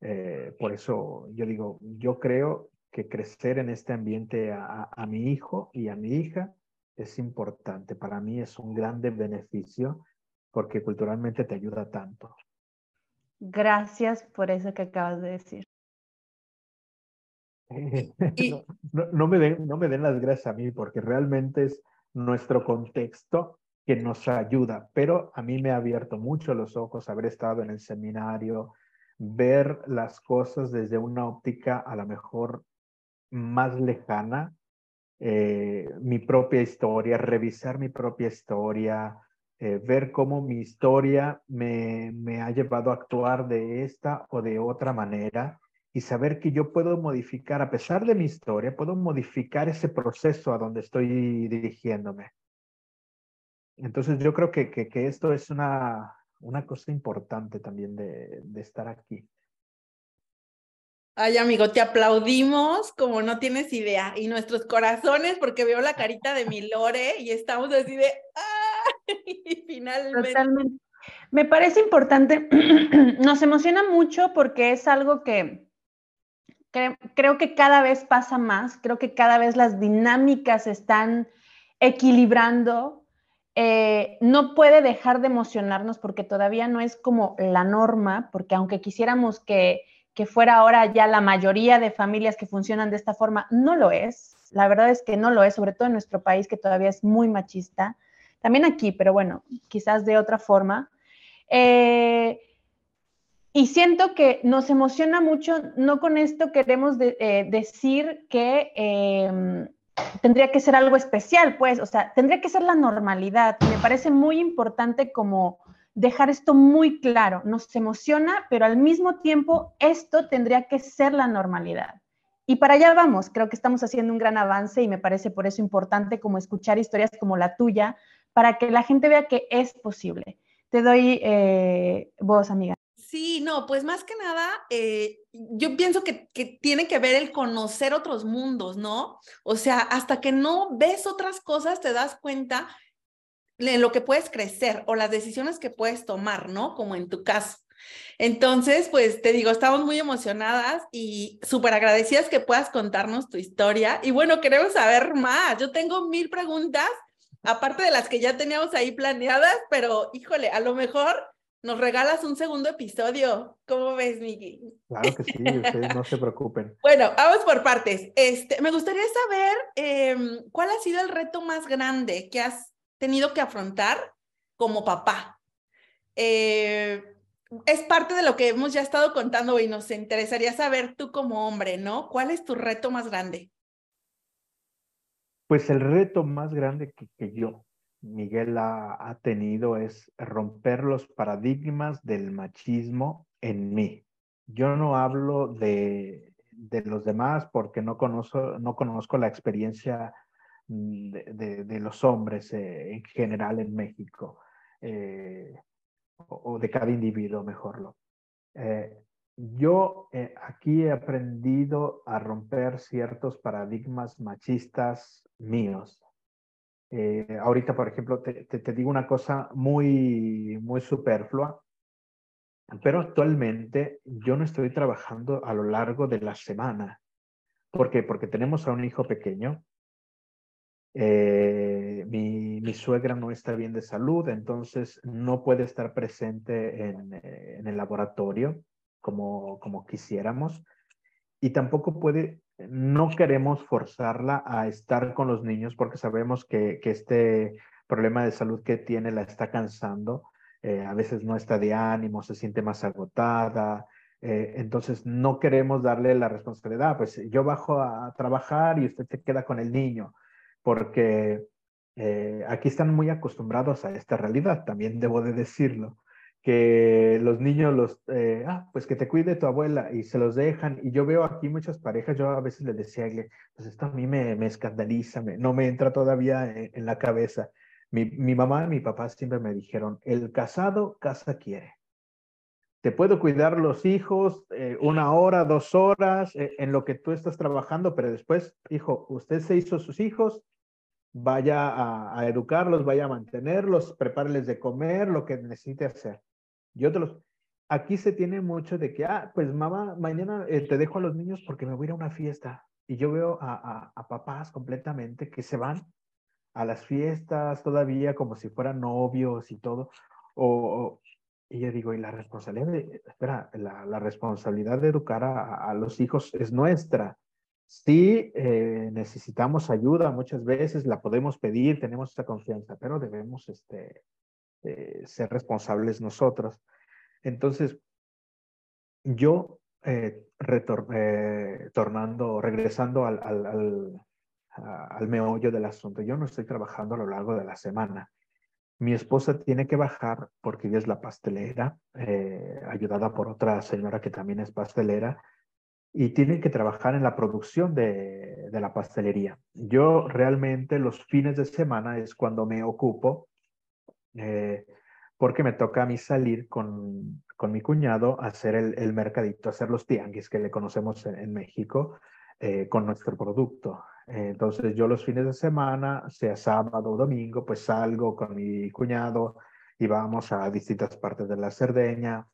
Eh, por eso yo digo, yo creo que crecer en este ambiente a, mi hijo y a mi hija es importante. Para mí es un grande beneficio porque culturalmente te ayuda tanto. Gracias por eso que acabas de decir. no, me den, no me den las gracias a mí porque realmente es nuestro contexto que nos ayuda, pero a mí me ha abierto mucho los ojos haber estado en el seminario, ver las cosas desde una óptica a lo mejor más lejana, eh, mi propia historia, revisar mi propia historia, eh, ver cómo mi historia me, me ha llevado a actuar de esta o de otra manera y saber que yo puedo modificar, a pesar de mi historia, puedo modificar ese proceso a donde estoy dirigiéndome. Entonces yo creo que, que, esto es una, una, cosa importante también de, de, estar aquí. Ay, amigo, te aplaudimos como no tienes idea. Y nuestros corazones, porque veo la carita de mi Lore y estamos así de ¡ah! Y finalmente. Totalmente. Me parece importante, nos emociona mucho porque es algo que creo que cada vez pasa más, creo que cada vez las dinámicas están equilibrando eh, no puede dejar de emocionarnos porque todavía no es como la norma, porque aunque quisiéramos que, fuera ahora ya la mayoría de familias que funcionan de esta forma, no lo es. La verdad es que no lo es, sobre todo en nuestro país que todavía es muy machista. También aquí, pero bueno, quizás de otra forma. Eh, y siento que nos emociona mucho, no con esto queremos eh, decir que em, tendría que ser algo especial, pues, o sea, tendría que ser la normalidad. Me parece muy importante como dejar esto muy claro. Nos emociona, pero al mismo tiempo esto tendría que ser la normalidad. Y para allá vamos, creo que estamos haciendo un gran avance y me parece por eso importante como escuchar historias como la tuya, para que la gente vea que es posible. Te doy eh, voz, amiga. Sí, no, pues más que nada, eh, yo pienso que, que, tiene que ver el conocer otros mundos, ¿no? O sea, hasta que no ves otras cosas, te das cuenta en lo que puedes crecer o las decisiones que puedes tomar, ¿no? Como en tu caso. Entonces, pues te digo, estamos muy emocionadas y súper agradecidas que puedas contarnos tu historia. Y bueno, queremos saber más. Yo tengo mil preguntas, aparte de las que ya teníamos ahí planeadas, pero híjole, a lo mejor nos regalas un segundo episodio. ¿Cómo ves, Miki? Claro que sí, ustedes no se preocupen. Bueno, vamos por partes. Este, me gustaría saber em, cuál ha sido el reto más grande que has tenido que afrontar como papá. Eh, es parte de lo que hemos ya estado contando y nos interesaría saber tú como hombre, ¿no? ¿Cuál es tu reto más grande? Pues el reto más grande que, yo, Miguel, ha, tenido es romper los paradigmas del machismo en mí. Yo no hablo de, de los demás porque no conozco, no conozco la experiencia mm, de, los hombres eh, en general en México. Eh, o, de cada individuo, mejor lo. Eh, yo eh, aquí he aprendido a romper ciertos paradigmas machistas míos. Eh, ahorita, por ejemplo, te, te, digo una cosa muy, muy superflua, pero actualmente yo no estoy trabajando a lo largo de la semana. ¿Por qué? Porque tenemos a un hijo pequeño eh, mi, mi, suegra no está bien de salud, entonces no puede estar presente en, eh, en el laboratorio como, como quisiéramos. Y tampoco puede, no queremos forzarla a estar con los niños porque sabemos que, que este problema de salud que tiene la está cansando. Eh, a veces no está de ánimo, se siente más agotada. entonces no queremos darle la responsabilidad, pues yo bajo a trabajar y usted se queda con el niño porque eh, aquí están muy acostumbrados a esta realidad, también debo de decirlo, que los niños los, eh, ah, pues que te cuide tu abuela y se los dejan. Y yo veo aquí muchas parejas, yo a veces les decía, pues esto a mí me, me escandaliza, no me entra todavía en, la cabeza. Mi, mi, mamá y mi papá siempre me dijeron, el casado casa quiere. Te puedo cuidar los hijos eh, una hora, dos horas en lo que tú estás trabajando, pero después, hijo, usted se hizo sus hijos, vaya a, educarlos, vaya a mantenerlos, prepáreles de comer, lo que necesite hacer. Yo te los... Aquí se tiene mucho de que, ah, pues mamá, mañana eh, te dejo a los niños porque me voy a ir a una fiesta. Y yo veo a, papás completamente que se van a las fiestas todavía como si fueran novios y todo. O, y yo digo, y la responsabilidad, de, espera, la, responsabilidad de educar a, a, los hijos es nuestra. Sí, eh, necesitamos ayuda muchas veces, la podemos pedir, tenemos esa confianza, pero debemos este, eh, ser responsables nosotros. Entonces, yo, eh, retornando, regresando al, al, al, al meollo del asunto, yo no estoy trabajando a lo largo de la semana. Mi esposa tiene que bajar porque ella es la pastelera, ayudada por otra señora que también es pastelera, y tienen que trabajar en la producción de, de, la pastelería. Yo realmente los fines de semana es cuando me ocupo, eh, porque me toca a mí salir con, con mi cuñado a hacer el, el, mercadito, hacer los tianguis que le conocemos en, México eh, con nuestro producto. entonces yo los fines de semana, sea sábado o domingo, pues salgo con mi cuñado y vamos a distintas partes de la Cerdeña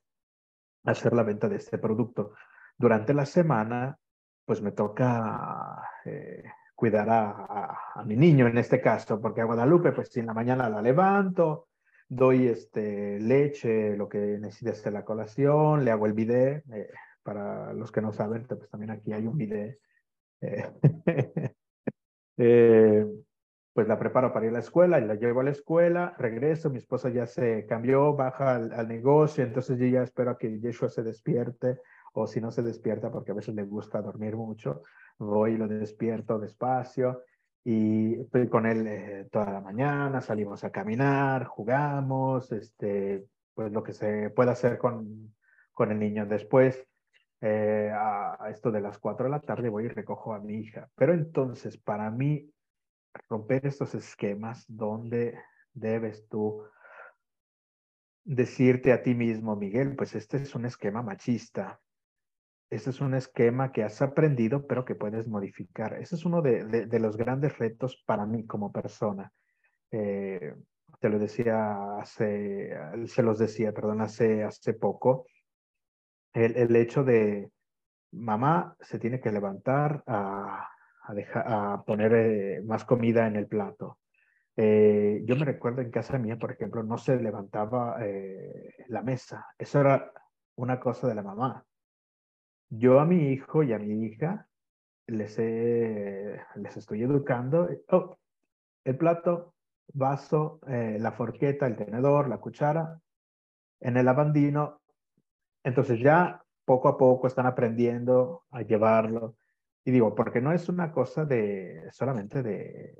a hacer la venta de este producto. Durante la semana, pues me toca eh, cuidar a, mi niño en este caso, porque a Guadalupe, pues si en la mañana la levanto, doy este, leche, lo que necesite hacer la colación, le hago el bidé. Eh, para los que no saben, pues también aquí hay un bidé. Eh, pues la preparo para ir a la escuela y la llevo a la escuela, regreso, mi esposa ya se cambió, baja al, al negocio, entonces yo ya espero a que Yeshua se despierte o si no se despierta porque a veces le gusta dormir mucho, voy y lo despierto despacio y estoy con él eh, toda la mañana, salimos a caminar, jugamos, este, pues lo que se puede hacer con, con el niño. Después, eh, a, esto de las 4 de la tarde voy y recojo a mi hija. Pero entonces, para mí, romper estos esquemas donde debes tú decirte a ti mismo, Miguel, pues este es un esquema machista. Este es un esquema que has aprendido, pero que puedes modificar. Ese es uno de, de, los grandes retos para mí como persona. Eh, te lo decía hace, se los decía, perdón, hace, hace poco el, hecho de mamá se tiene que levantar a, a, poner eh, más comida en el plato. Eh, yo me recuerdo en casa mía, por ejemplo, no se levantaba eh, la mesa. Eso era una cosa de la mamá. Yo a mi hijo y a mi hija les, les estoy educando. Oh, el plato, vaso, la forqueta, el tenedor, la cuchara, en el lavandino entonces ya poco a poco están aprendiendo a llevarlo. Y digo, porque no es una cosa de solamente de,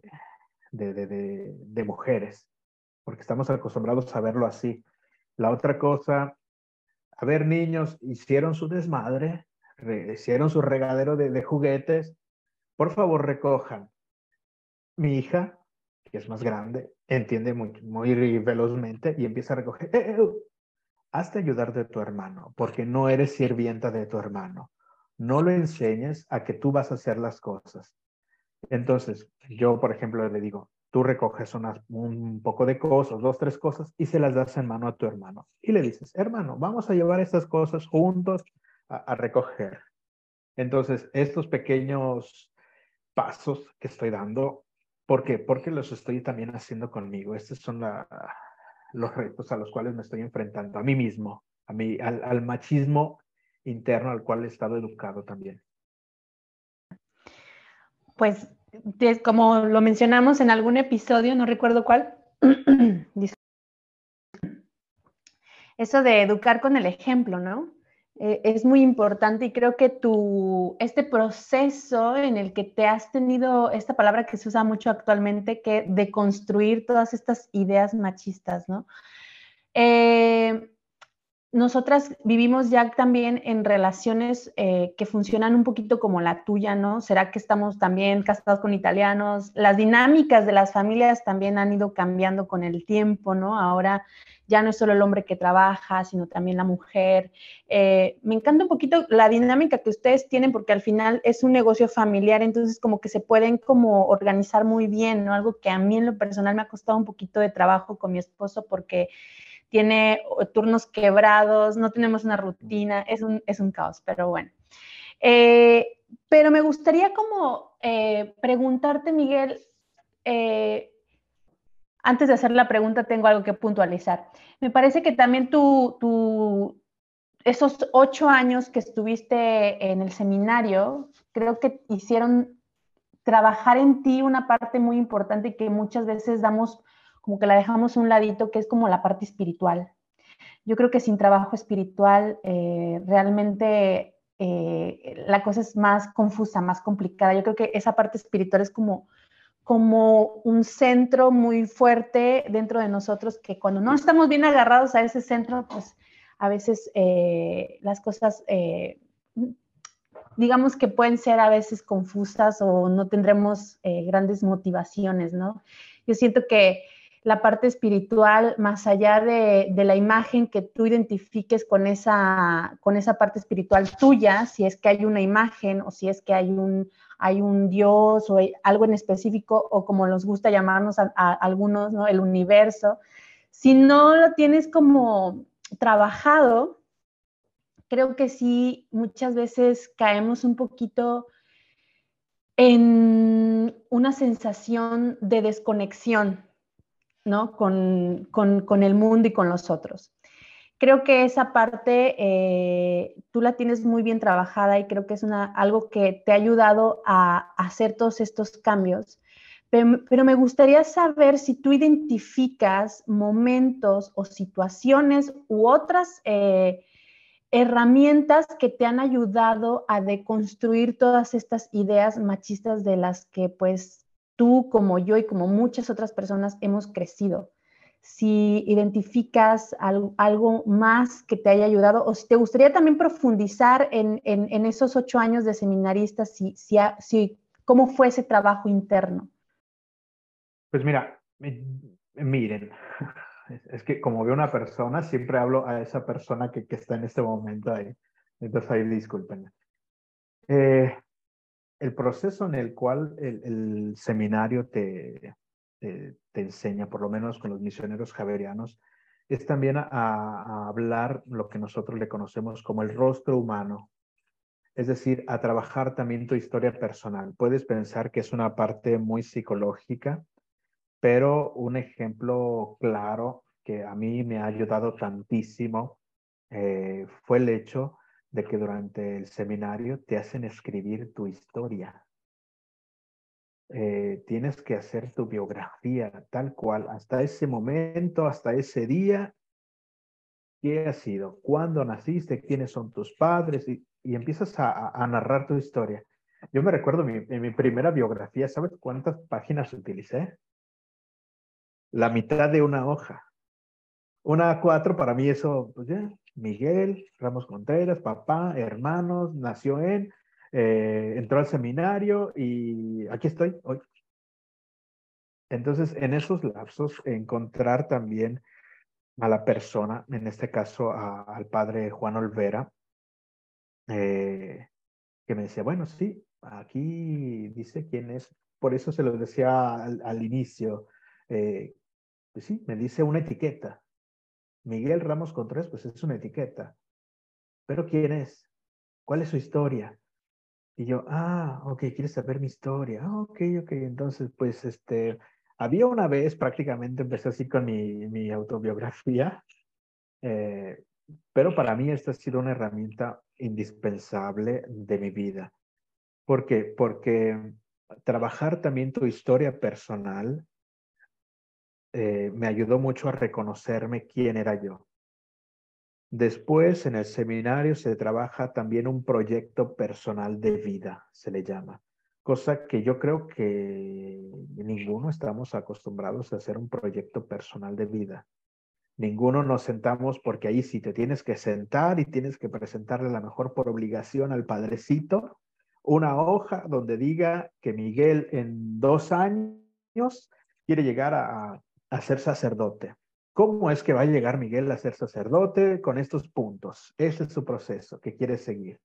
de, de, mujeres, porque estamos acostumbrados a verlo así. La otra cosa, a ver, niños, hicieron su desmadre, hicieron su regadero de, juguetes, por favor recojan. Mi hija, que es más grande, entiende muy, muy velozmente y empieza a recoger. ¡Eh, eh hazte ayudar de tu hermano, porque no eres sirvienta de tu hermano. No lo enseñes a que tú vas a hacer las cosas. Entonces, yo, por ejemplo, le digo, tú recoges un poco de cosas, dos, tres cosas, y se las das en mano a tu hermano. Y le dices, hermano, vamos a llevar estas cosas juntos a, recoger. Entonces, estos pequeños pasos que estoy dando, ¿por qué? Porque los estoy también haciendo conmigo. Estas son los retos a los cuales me estoy enfrentando, a mí mismo, a mí, al, machismo interno al cual he estado educado también. Pues, como lo mencionamos en algún episodio, no recuerdo cuál, eso de educar con el ejemplo, ¿no? Eh, es muy importante y creo que tu, este proceso en el que te has tenido, esta palabra que se usa mucho actualmente, que de construir todas estas ideas machistas, ¿no? Eh, nosotras vivimos ya también en relaciones eh, que funcionan un poquito como la tuya, ¿no? ¿Será que estamos también casados con italianos? Las dinámicas de las familias también han ido cambiando con el tiempo, ¿no? Ahora ya no es solo el hombre que trabaja, sino también la mujer. Eh, me encanta un poquito la dinámica que ustedes tienen porque al final es un negocio familiar, entonces como que se pueden como organizar muy bien, ¿no? Algo que a mí en lo personal me ha costado un poquito de trabajo con mi esposo porque tiene turnos quebrados, no tenemos una rutina, es un, es un caos, pero bueno. Eh, pero me gustaría como eh, preguntarte, Miguel, antes de hacer la pregunta, tengo algo que puntualizar. Me parece que también tú, esos ocho años que estuviste en el seminario, creo que hicieron trabajar en ti una parte muy importante que muchas veces damos, como que la dejamos un ladito, que es como la parte espiritual. Yo creo que sin trabajo espiritual, eh, realmente eh, la cosa es más confusa, más complicada. Yo creo que esa parte espiritual es como como un centro muy fuerte dentro de nosotros que cuando no estamos bien agarrados a ese centro, pues a veces eh, las cosas, eh, digamos que pueden ser a veces confusas o no tendremos eh, grandes motivaciones, ¿no? Yo siento que la parte espiritual, más allá de, la imagen que tú identifiques con esa, con esa parte espiritual tuya, si es que hay una imagen o si es que hay un, hay un Dios o algo en específico, o como nos gusta llamarnos a, algunos, ¿no? El universo. Si no lo tienes como trabajado, creo que sí, muchas veces caemos un poquito en una sensación de desconexión, ¿no? Con, con el mundo y con los otros creo que esa parte eh, tú la tienes muy bien trabajada y creo que es una, algo que te ha ayudado a, hacer todos estos cambios. Pero, me gustaría saber si tú identificas momentos o situaciones u otras eh, herramientas que te han ayudado a deconstruir todas estas ideas machistas de las que pues tú como yo y como muchas otras personas hemos crecido si identificas algo, más que te haya ayudado o si te gustaría también profundizar en, esos ocho años de seminarista, si, si, cómo fue ese trabajo interno. Pues mira, miren, es que como veo una persona, siempre hablo a esa persona que, está en este momento ahí. Entonces ahí disculpen. Eh, el proceso en el cual el seminario te, te, enseña, por lo menos con los misioneros javerianos, es también a, hablar lo que nosotros le conocemos como el rostro humano, es decir, a trabajar también tu historia personal. Puedes pensar que es una parte muy psicológica, pero un ejemplo claro que a mí me ha ayudado tantísimo eh, fue el hecho de que durante el seminario te hacen escribir tu historia. Eh, tienes que hacer tu biografía tal cual, hasta ese momento, hasta ese día, ¿qué ha sido? ¿Cuándo naciste? ¿Quiénes son tus padres? Y, empiezas a, narrar tu historia. Yo me recuerdo en mi primera biografía, ¿sabes cuántas páginas utilicé? La mitad de una hoja. Una A4, para mí eso, pues ya, Miguel Ramos Contreras, papá, hermanos, nació en, eh, entró al seminario y aquí estoy hoy. Entonces, en esos lapsos, encontrar también a la persona, en este caso al padre Juan Olvera, eh, que me decía, bueno, sí, aquí dice quién es, por eso se lo decía al, inicio, eh, pues sí, me dice una etiqueta. Miguel Ramos Contreras, pues es una etiqueta. Pero ¿quién es? ¿Cuál es su historia? Y yo, ah, ok, quieres saber mi historia. Ah, ok, ok. Entonces, pues, este, había una vez, prácticamente empecé así con mi, mi autobiografía, eh, pero para mí esta ha sido una herramienta indispensable de mi vida. ¿Por qué? Porque trabajar también tu historia personal eh, me ayudó mucho a reconocerme quién era yo. Después, en el seminario se trabaja también un proyecto personal de vida, se le llama, cosa que yo creo que ninguno estamos acostumbrados a hacer un proyecto personal de vida. Ninguno nos sentamos porque ahí sí te tienes que sentar y tienes que presentarle la mejor por obligación al padrecito una hoja donde diga que Miguel en dos años quiere llegar a, a ser sacerdote. ¿Cómo es que va a llegar Miguel a ser sacerdote con estos puntos? Ese es su proceso que quiere seguir.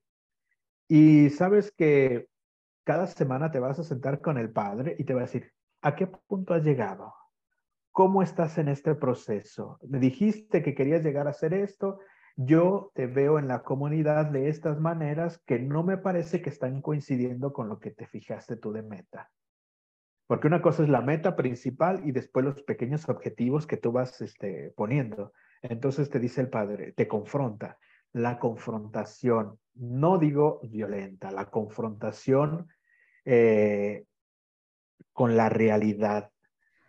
Y sabes que cada semana te vas a sentar con el padre y te va a decir, ¿a qué punto has llegado? ¿Cómo estás en este proceso? Me dijiste que querías llegar a hacer esto. Yo te veo en la comunidad de estas maneras que no me parece que están coincidiendo con lo que te fijaste tú de meta. Porque una cosa es la meta principal y después los pequeños objetivos que tú vas este, poniendo. Entonces te dice el padre, te confronta. La confrontación, no digo violenta, la confrontación eh, con la realidad.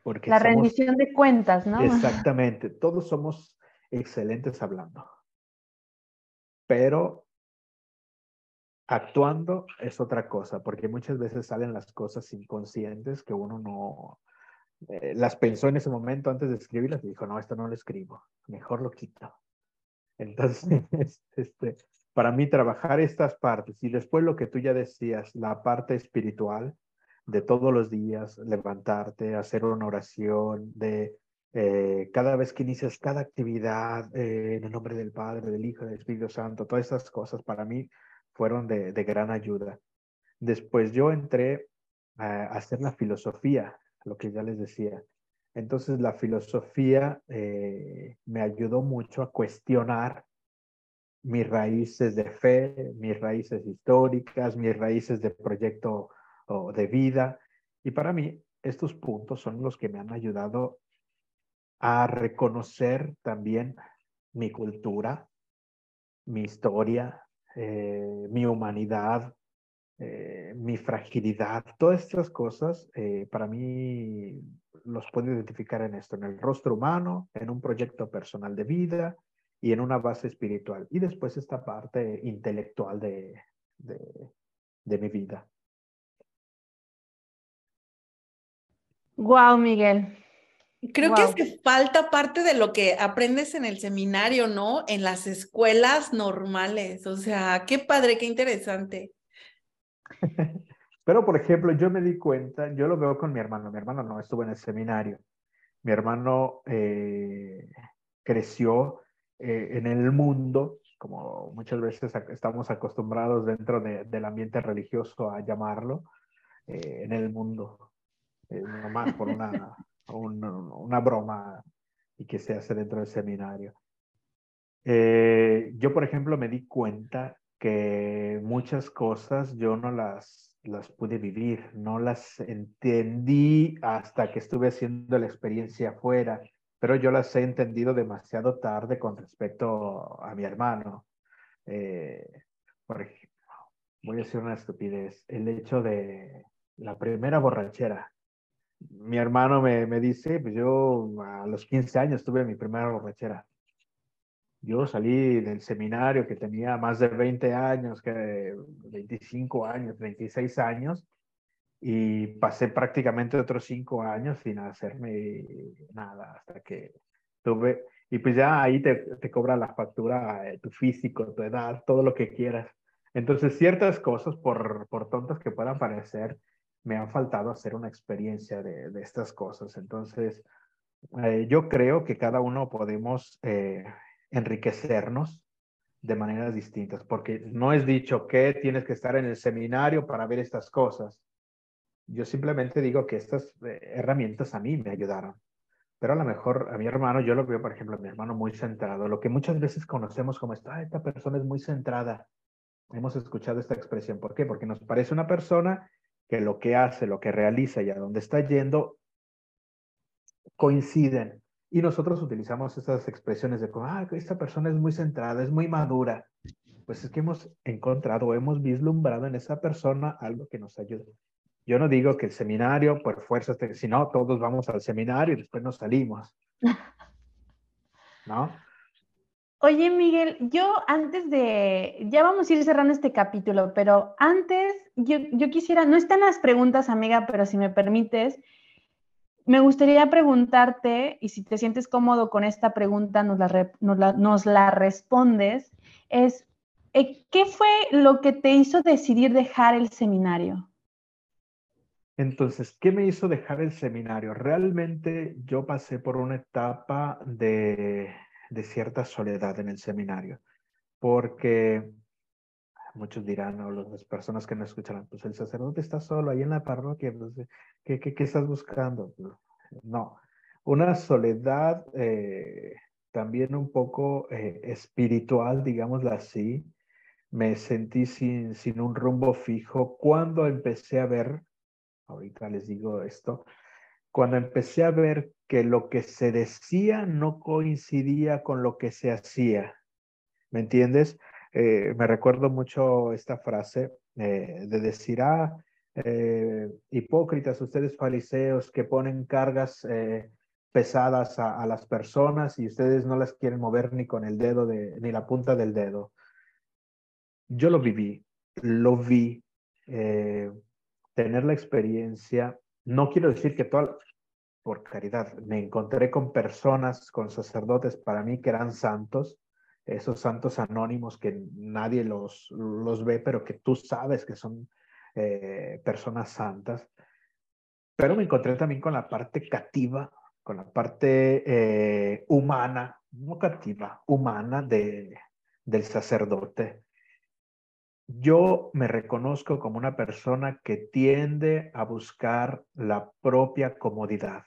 Porque la rendición de cuentas, ¿no? Exactamente, todos somos excelentes hablando, pero Actuando es otra cosa, porque muchas veces salen las cosas inconscientes que uno no eh, las pensó en ese momento antes de escribirlas y dijo, no, esto no lo escribo, mejor lo quito. Entonces, este, para mí trabajar estas partes y después lo que tú ya decías, la parte espiritual de todos los días, levantarte, hacer una oración, de eh, cada vez que inicias cada actividad eh, en el nombre del Padre, del Hijo, del Espíritu Santo, todas esas cosas para mí fueron de, gran ayuda. Después yo entré a hacer la filosofía, lo que ya les decía. Entonces la filosofía eh, me ayudó mucho a cuestionar mis raíces de fe, mis raíces históricas, mis raíces de proyecto o de vida. Y para mí estos puntos son los que me han ayudado a reconocer también mi cultura, mi historia, eh, mi humanidad, eh, mi fragilidad, todas estas cosas eh, para mí los puedo identificar en esto, en el rostro humano, en un proyecto personal de vida y en una base espiritual. Y después esta parte intelectual de, de, mi vida. Wow, Miguel. Creo que hace falta parte de lo que aprendes en el seminario, ¿no? En las escuelas normales. O sea, qué padre, qué interesante. Pero, por ejemplo, yo me di cuenta, yo lo veo con mi hermano. Mi hermano no estuvo en el seminario. Mi hermano eh, creció eh, en el mundo, como muchas veces estamos acostumbrados dentro del ambiente religioso a llamarlo, eh, en el mundo, nomás por una, una broma y que se hace dentro del seminario. yo, por ejemplo, me di cuenta que muchas cosas yo no las las pude vivir, no las entendí hasta que estuve haciendo la experiencia afuera, pero yo las he entendido demasiado tarde con respecto a mi hermano. Eh, por ejemplo, voy a decir una estupidez, el hecho de la primera borrachera. Mi hermano me, me dice, pues yo a los 15 años tuve mi primera borrachera. Yo salí del seminario que tenía más de 20 años, que 25 años, 26 años, y pasé prácticamente otros 5 años sin hacerme nada hasta que tuve, y pues ya ahí te, te cobra la factura eh, tu físico, tu edad, todo lo que quieras. Entonces, ciertas cosas, por, por tontas que puedan parecer, me han faltado hacer una experiencia de, de estas cosas. Entonces, eh, yo creo que cada uno podemos eh, enriquecernos de maneras distintas, porque no es dicho que tienes que estar en el seminario para ver estas cosas. Yo simplemente digo que estas eh, herramientas a mí me ayudaron. Pero a lo mejor a mi hermano, yo lo veo, por ejemplo, a mi hermano muy centrado, lo que muchas veces conocemos como esta, esta persona es muy centrada. Hemos escuchado esta expresión. ¿Por qué? Porque nos parece una persona que lo que hace, lo que realiza y a dónde está yendo coinciden. Y nosotros utilizamos esas expresiones de como, ah, esta persona es muy centrada, es muy madura. Pues es que hemos encontrado, hemos vislumbrado en esa persona algo que nos ayuda. Yo no digo que el seminario, por fuerza, si no, todos vamos al seminario y después nos salimos. ¿No? Oye, Miguel, yo antes de, ya vamos a ir cerrando este capítulo, pero antes yo, yo quisiera, no están las preguntas, amiga, pero si me permites, me gustaría preguntarte, y si te sientes cómodo con esta pregunta, nos la, nos la, respondes, es, eh, ¿qué fue lo que te hizo decidir dejar el seminario? Entonces, ¿qué me hizo dejar el seminario? Realmente yo pasé por una etapa de, de cierta soledad en el seminario, porque muchos dirán, o las personas que no escucharán, pues el sacerdote está solo ahí en la parroquia, pues, ¿qué, qué, estás buscando? No, una soledad eh, también un poco eh, espiritual, digámoslo así. Me sentí sin, sin un rumbo fijo cuando empecé a ver, ahorita les digo esto, cuando empecé a ver que lo que se decía no coincidía con lo que se hacía. ¿Me entiendes? Eh, me recuerdo mucho esta frase eh, de decir, ah, eh, hipócritas, ustedes fariseos que ponen cargas pesadas a, las personas y ustedes no las quieren mover ni con el dedo, de, ni la punta del dedo. Yo lo viví, lo vi, tener la experiencia, no quiero decir que toda, por caridad, me encontré con personas, con sacerdotes para mí que eran santos, esos santos anónimos que nadie los, los ve, pero que tú sabes que son eh, personas santas. Pero me encontré también con la parte cativa, con la parte eh, humana, no cativa, humana de, del sacerdote. Yo me reconozco como una persona que tiende a buscar la propia comodidad.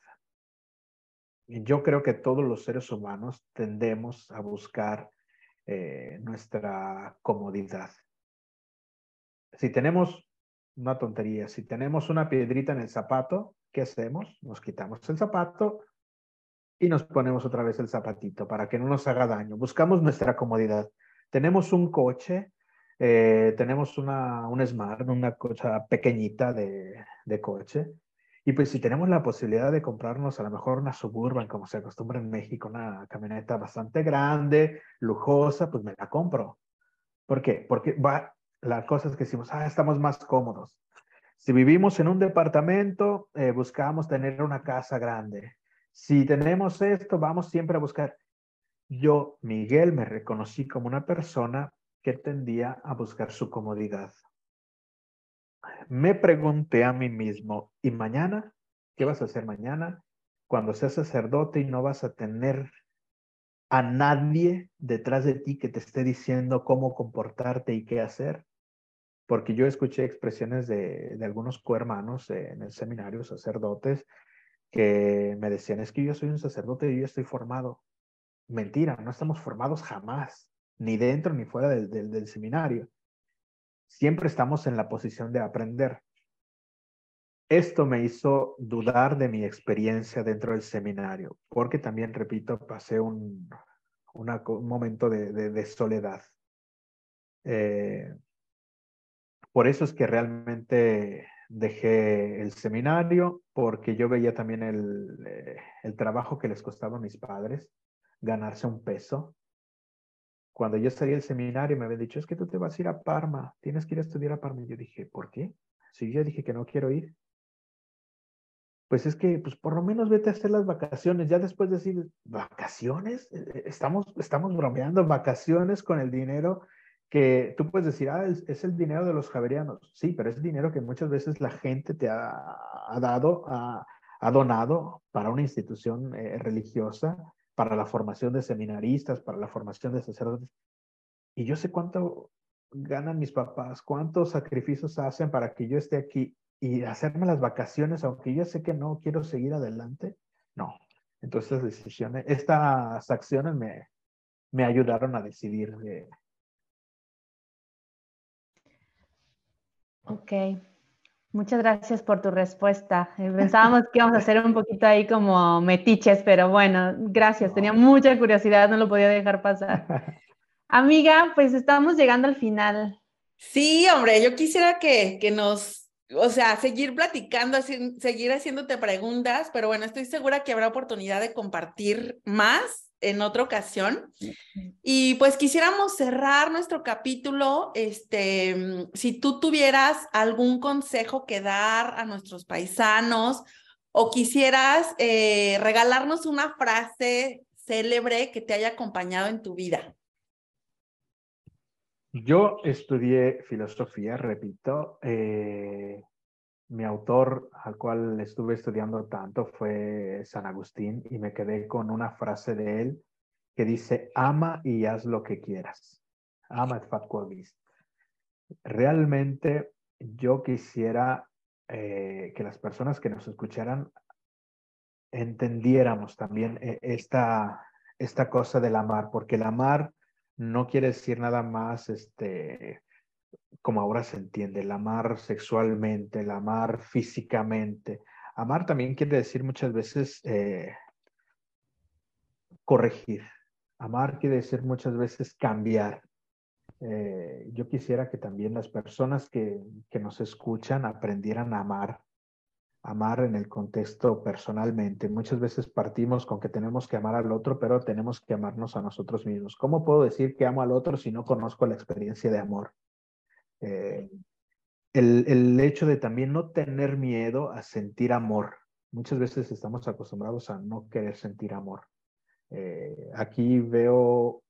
Yo creo que todos los seres humanos tendemos a buscar eh, nuestra comodidad. Si tenemos una tontería, si tenemos una piedrita en el zapato, ¿qué hacemos? Nos quitamos el zapato y nos ponemos otra vez el zapatito para que no nos haga daño. Buscamos nuestra comodidad. Tenemos un coche, eh, tenemos una, un Smart, una cosa pequeñita de, de coche, y pues si tenemos la posibilidad de comprarnos a lo mejor una Suburban, como se acostumbra en México, una camioneta bastante grande, lujosa, pues me la compro. ¿Por qué? Porque va, la cosa es que decimos, ah, estamos más cómodos. Si vivimos en un departamento, eh, buscamos tener una casa grande. Si tenemos esto, vamos siempre a buscar. Yo, Miguel, me reconocí como una persona que tendía a buscar su comodidad. Me pregunté a mí mismo, ¿y mañana? ¿Qué vas a hacer mañana? Cuando seas sacerdote y no vas a tener a nadie detrás de ti que te esté diciendo cómo comportarte y qué hacer. Porque yo escuché expresiones de, de algunos cohermanos en el seminario, sacerdotes, que me decían, es que yo soy un sacerdote y yo estoy formado. Mentira, no estamos formados jamás, ni dentro ni fuera del, seminario. Siempre estamos en la posición de aprender. Esto me hizo dudar de mi experiencia dentro del seminario, porque también, repito, pasé un, momento de, soledad. Eh, por eso es que realmente dejé el seminario, porque yo veía también el, eh, el trabajo que les costaba a mis padres ganarse un peso. Cuando yo salí del seminario me habían dicho, es que tú te vas a ir a Parma, tienes que ir a estudiar a Parma. Y yo dije, ¿por qué? Si yo dije que no quiero ir. Pues es que, pues por lo menos vete a hacer las vacaciones. Ya después de decir, ¿vacaciones? Eh, eh, estamos, estamos bromeando, vacaciones con el dinero que tú puedes decir, ah, es, el dinero de los javerianos. Sí, pero es dinero que muchas veces la gente te ha, dado, ha, donado para una institución religiosa para la formación de seminaristas, para la formación de sacerdotes. Y yo sé cuánto ganan mis papás, cuántos sacrificios hacen para que yo esté aquí y hacerme las vacaciones, aunque yo sé que no quiero seguir adelante. No. Entonces, decisiones, estas acciones me, me ayudaron a decidir. De... Ok. Muchas gracias por tu respuesta. Eh, pensábamos que íbamos a hacer un poquito ahí como metiches, pero bueno, gracias. Tenía mucha curiosidad, no lo podía dejar pasar. Amiga, pues estamos llegando al final. Sí, hombre, yo quisiera que, que nos, o sea, seguir platicando, seguir haciéndote preguntas, pero bueno, estoy segura que habrá oportunidad de compartir más en otra ocasión. Y pues quisiéramos cerrar nuestro capítulo, este, si tú tuvieras algún consejo que dar a nuestros paisanos o quisieras eh, regalarnos una frase célebre que te haya acompañado en tu vida. Yo estudié filosofía, repito. Eh, mi autor al cual estuve estudiando tanto fue San Agustín y me quedé con una frase de él que dice, ama y haz lo que quieras. Ama et fat Realmente yo quisiera eh, que las personas que nos escucharan entendiéramos también eh, esta, esta cosa del amar, porque el amar no quiere decir nada más este, como ahora se entiende, el amar sexualmente, el amar físicamente. Amar también quiere decir muchas veces eh, corregir. Amar quiere decir muchas veces cambiar. Eh, yo quisiera que también las personas que, que nos escuchan aprendieran a amar, amar en el contexto personalmente. Muchas veces partimos con que tenemos que amar al otro, pero tenemos que amarnos a nosotros mismos. ¿Cómo puedo decir que amo al otro si no conozco la experiencia de amor? Eh, el, el, hecho de también no tener miedo a sentir amor. Muchas veces estamos acostumbrados a no querer sentir amor. Eh, aquí veo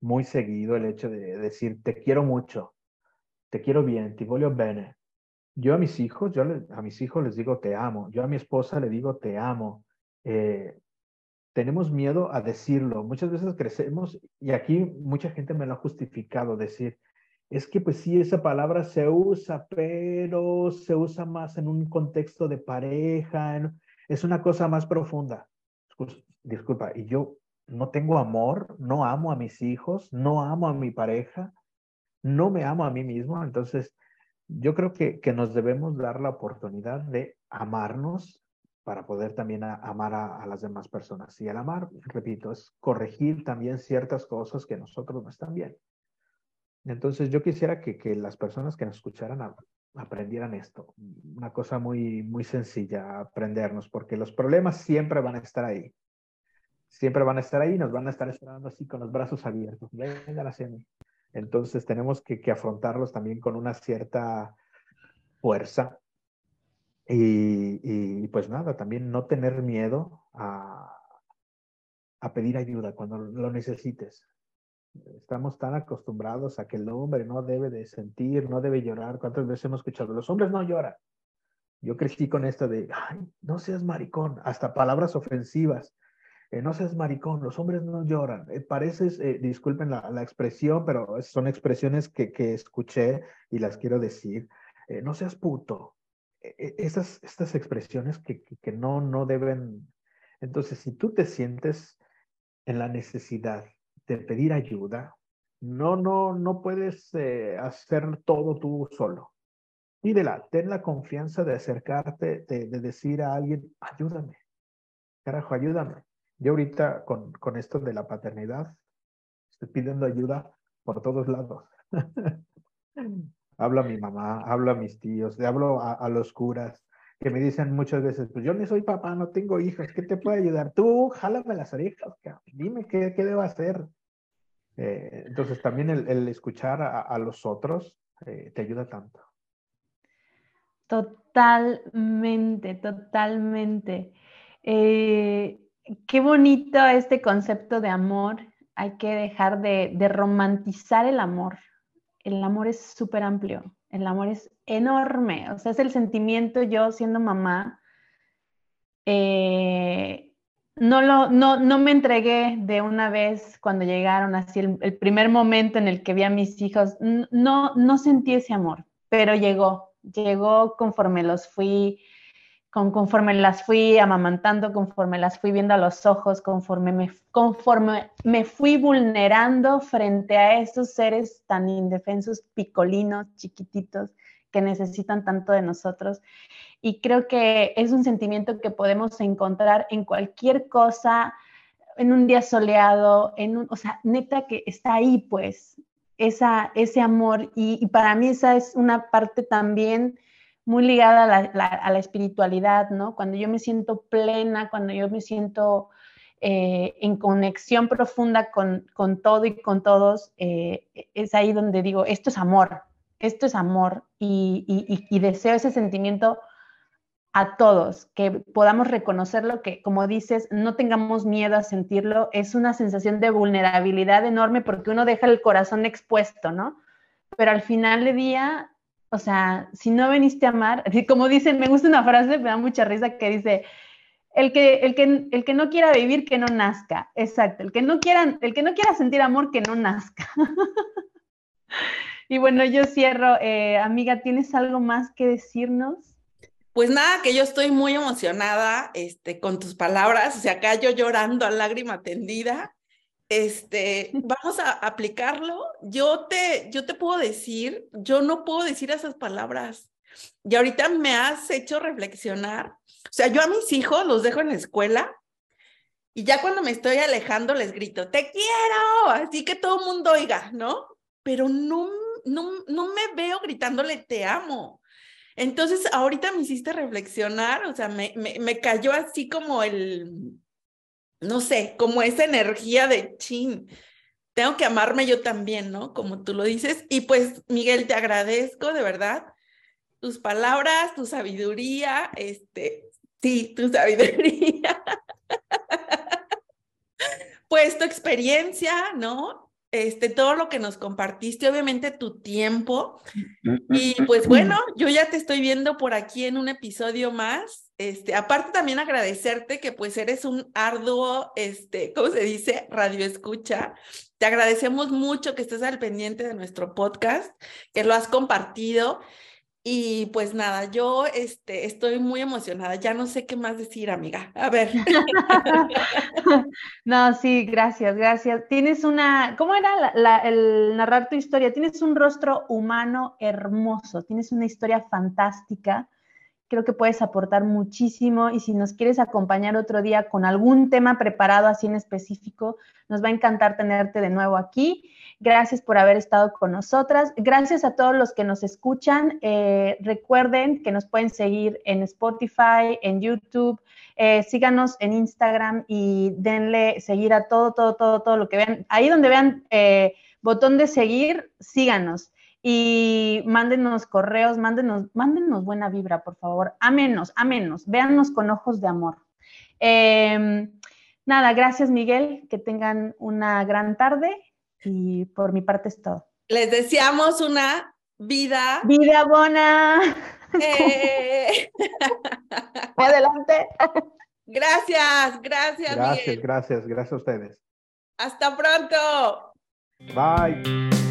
muy seguido el hecho de decir, te quiero mucho, te quiero bien, te voglio bene. Yo a mis hijos, yo a mis hijos les digo, te amo. Yo a mi esposa le digo, te amo. Eh, tenemos miedo a decirlo. Muchas veces crecemos, y aquí mucha gente me lo ha justificado, decir, es que pues sí, esa palabra se usa, pero se usa más en un contexto de pareja, es una cosa más profunda. Disculpa, y yo no tengo amor, no amo a mis hijos, no amo a mi pareja, no me amo a mí mismo, entonces yo creo que, que nos debemos dar la oportunidad de amarnos para poder también amar a, a, las demás personas. Y el amar, repito, es corregir también ciertas cosas que nosotros no están bien. Entonces yo quisiera que, las personas que nos escucharan aprendieran esto, una cosa muy, muy sencilla, aprendernos, porque los problemas siempre van a estar ahí, siempre van a estar ahí, nos van a estar esperando así con los brazos abiertos, vengan hacia mí. Entonces tenemos que, afrontarlos también con una cierta fuerza y, y, pues nada, también no tener miedo a, a pedir ayuda cuando lo necesites. Estamos tan acostumbrados a que el hombre no debe de sentir, no debe llorar. ¿Cuántas veces hemos escuchado? Los hombres no lloran. Yo crecí con esto de, ay, no seas maricón, hasta palabras ofensivas. Eh, no seas maricón, los hombres no lloran. Eh, pareces, eh, disculpen la, la, expresión, pero son expresiones que, que escuché y las quiero decir. no seas puto. Estas, estas expresiones que, que, que no, no deben. Entonces, si tú te sientes en la necesidad de pedir ayuda, no, no, no puedes eh, hacer todo tú solo. Pídela, ten la confianza de acercarte, de, decir a alguien, ayúdame, carajo, ayúdame. Yo ahorita con, con esto de la paternidad, estoy pidiendo ayuda por todos lados. hablo a mi mamá, hablo a mis tíos, hablo a los curas, que me dicen muchas veces, pues yo ni soy papá, no tengo hijos, ¿qué te puede ayudar? Tú, jálame las orejas, dime qué, qué debo hacer. Eh, entonces también el, escuchar a, los otros eh, te ayuda tanto. Totalmente, totalmente. Eh, qué bonito este concepto de amor. Hay que dejar de, de romantizar el amor. El amor es súper amplio. El amor es enorme, o sea, es el sentimiento yo siendo mamá. Eh, no, lo, no, no me entregué de una vez cuando llegaron, así el, primer momento en el que vi a mis hijos, no, no sentí ese amor, pero llegó, llegó conforme los fui conforme las fui amamantando, conforme las fui viendo a los ojos, conforme me, conforme me fui vulnerando frente a esos seres tan indefensos, picolinos, chiquititos, que necesitan tanto de nosotros. Y creo que es un sentimiento que podemos encontrar en cualquier cosa, en un día soleado, en un, o sea, neta que está ahí, pues, esa, ese amor. Y, y para mí esa es una parte también muy ligada a la, espiritualidad, ¿no? Cuando yo me siento plena, cuando yo me siento eh, en conexión profunda con, todo y con todos, eh, es ahí donde digo, esto es amor, esto es amor y, deseo ese sentimiento a todos, que podamos reconocerlo, que como dices, no tengamos miedo a sentirlo, es una sensación de vulnerabilidad enorme porque uno deja el corazón expuesto, ¿no? Pero al final del día o sea, si no veniste a amar, como dicen, me gusta una frase, me da mucha risa que dice, el que, el que, el que no quiera vivir, que no nazca. Exacto, el que no quiera, el que no quiera sentir amor, que no nazca. y bueno, yo cierro. Eh, amiga, ¿tienes algo más que decirnos? Pues nada, que yo estoy muy emocionada este, con tus palabras, o sea, acá yo llorando a lágrima tendida, este, vamos a aplicarlo. Yo te, yo te puedo decir, yo no puedo decir esas palabras. Y ahorita me has hecho reflexionar. O sea, yo a mis hijos los dejo en la escuela y ya cuando me estoy alejando les grito, te quiero, así que todo el mundo oiga, ¿no? Pero no, no, no me veo gritándole, te amo. Entonces, ahorita me hiciste reflexionar, o sea, me, me, me cayó así como el, no sé, como esa energía de chin, tengo que amarme yo también, ¿no? Como tú lo dices. Y pues, Miguel, te agradezco de verdad tus palabras, tu sabiduría, este, sí, tu sabiduría. pues tu experiencia, ¿no? Este, todo lo que nos compartiste, obviamente tu tiempo. Y pues bueno, yo ya te estoy viendo por aquí en un episodio más. Este, aparte también agradecerte que pues eres un arduo, este, ¿cómo se dice? Radio escucha. Te agradecemos mucho que estés al pendiente de nuestro podcast, que lo has compartido. Y pues nada, yo este, estoy muy emocionada. Ya no sé qué más decir, amiga. A ver. no, sí, gracias, gracias. Tienes una, ¿cómo era el narrar tu historia? Tienes un rostro humano hermoso, tienes una historia fantástica creo que puedes aportar muchísimo y si nos quieres acompañar otro día con algún tema preparado así en específico, nos va a encantar tenerte de nuevo aquí. Gracias por haber estado con nosotras. Gracias a todos los que nos escuchan. Eh, recuerden que nos pueden seguir en Spotify, en YouTube. Eh, síganos en Instagram y denle seguir a todo, todo, todo, todo lo que vean. Ahí donde vean eh, botón de seguir, síganos y mándenos correos, mándenos, mándenos buena vibra, por favor. Amenos, amenos, véannos con ojos de amor. Em, nada, gracias Miguel, que tengan una gran tarde y por mi parte es todo. Les deseamos una vida. Vida buena. Eh. Adelante. Gracias, gracias. Gracias, gracias, gracias a ustedes. Hasta pronto. Bye.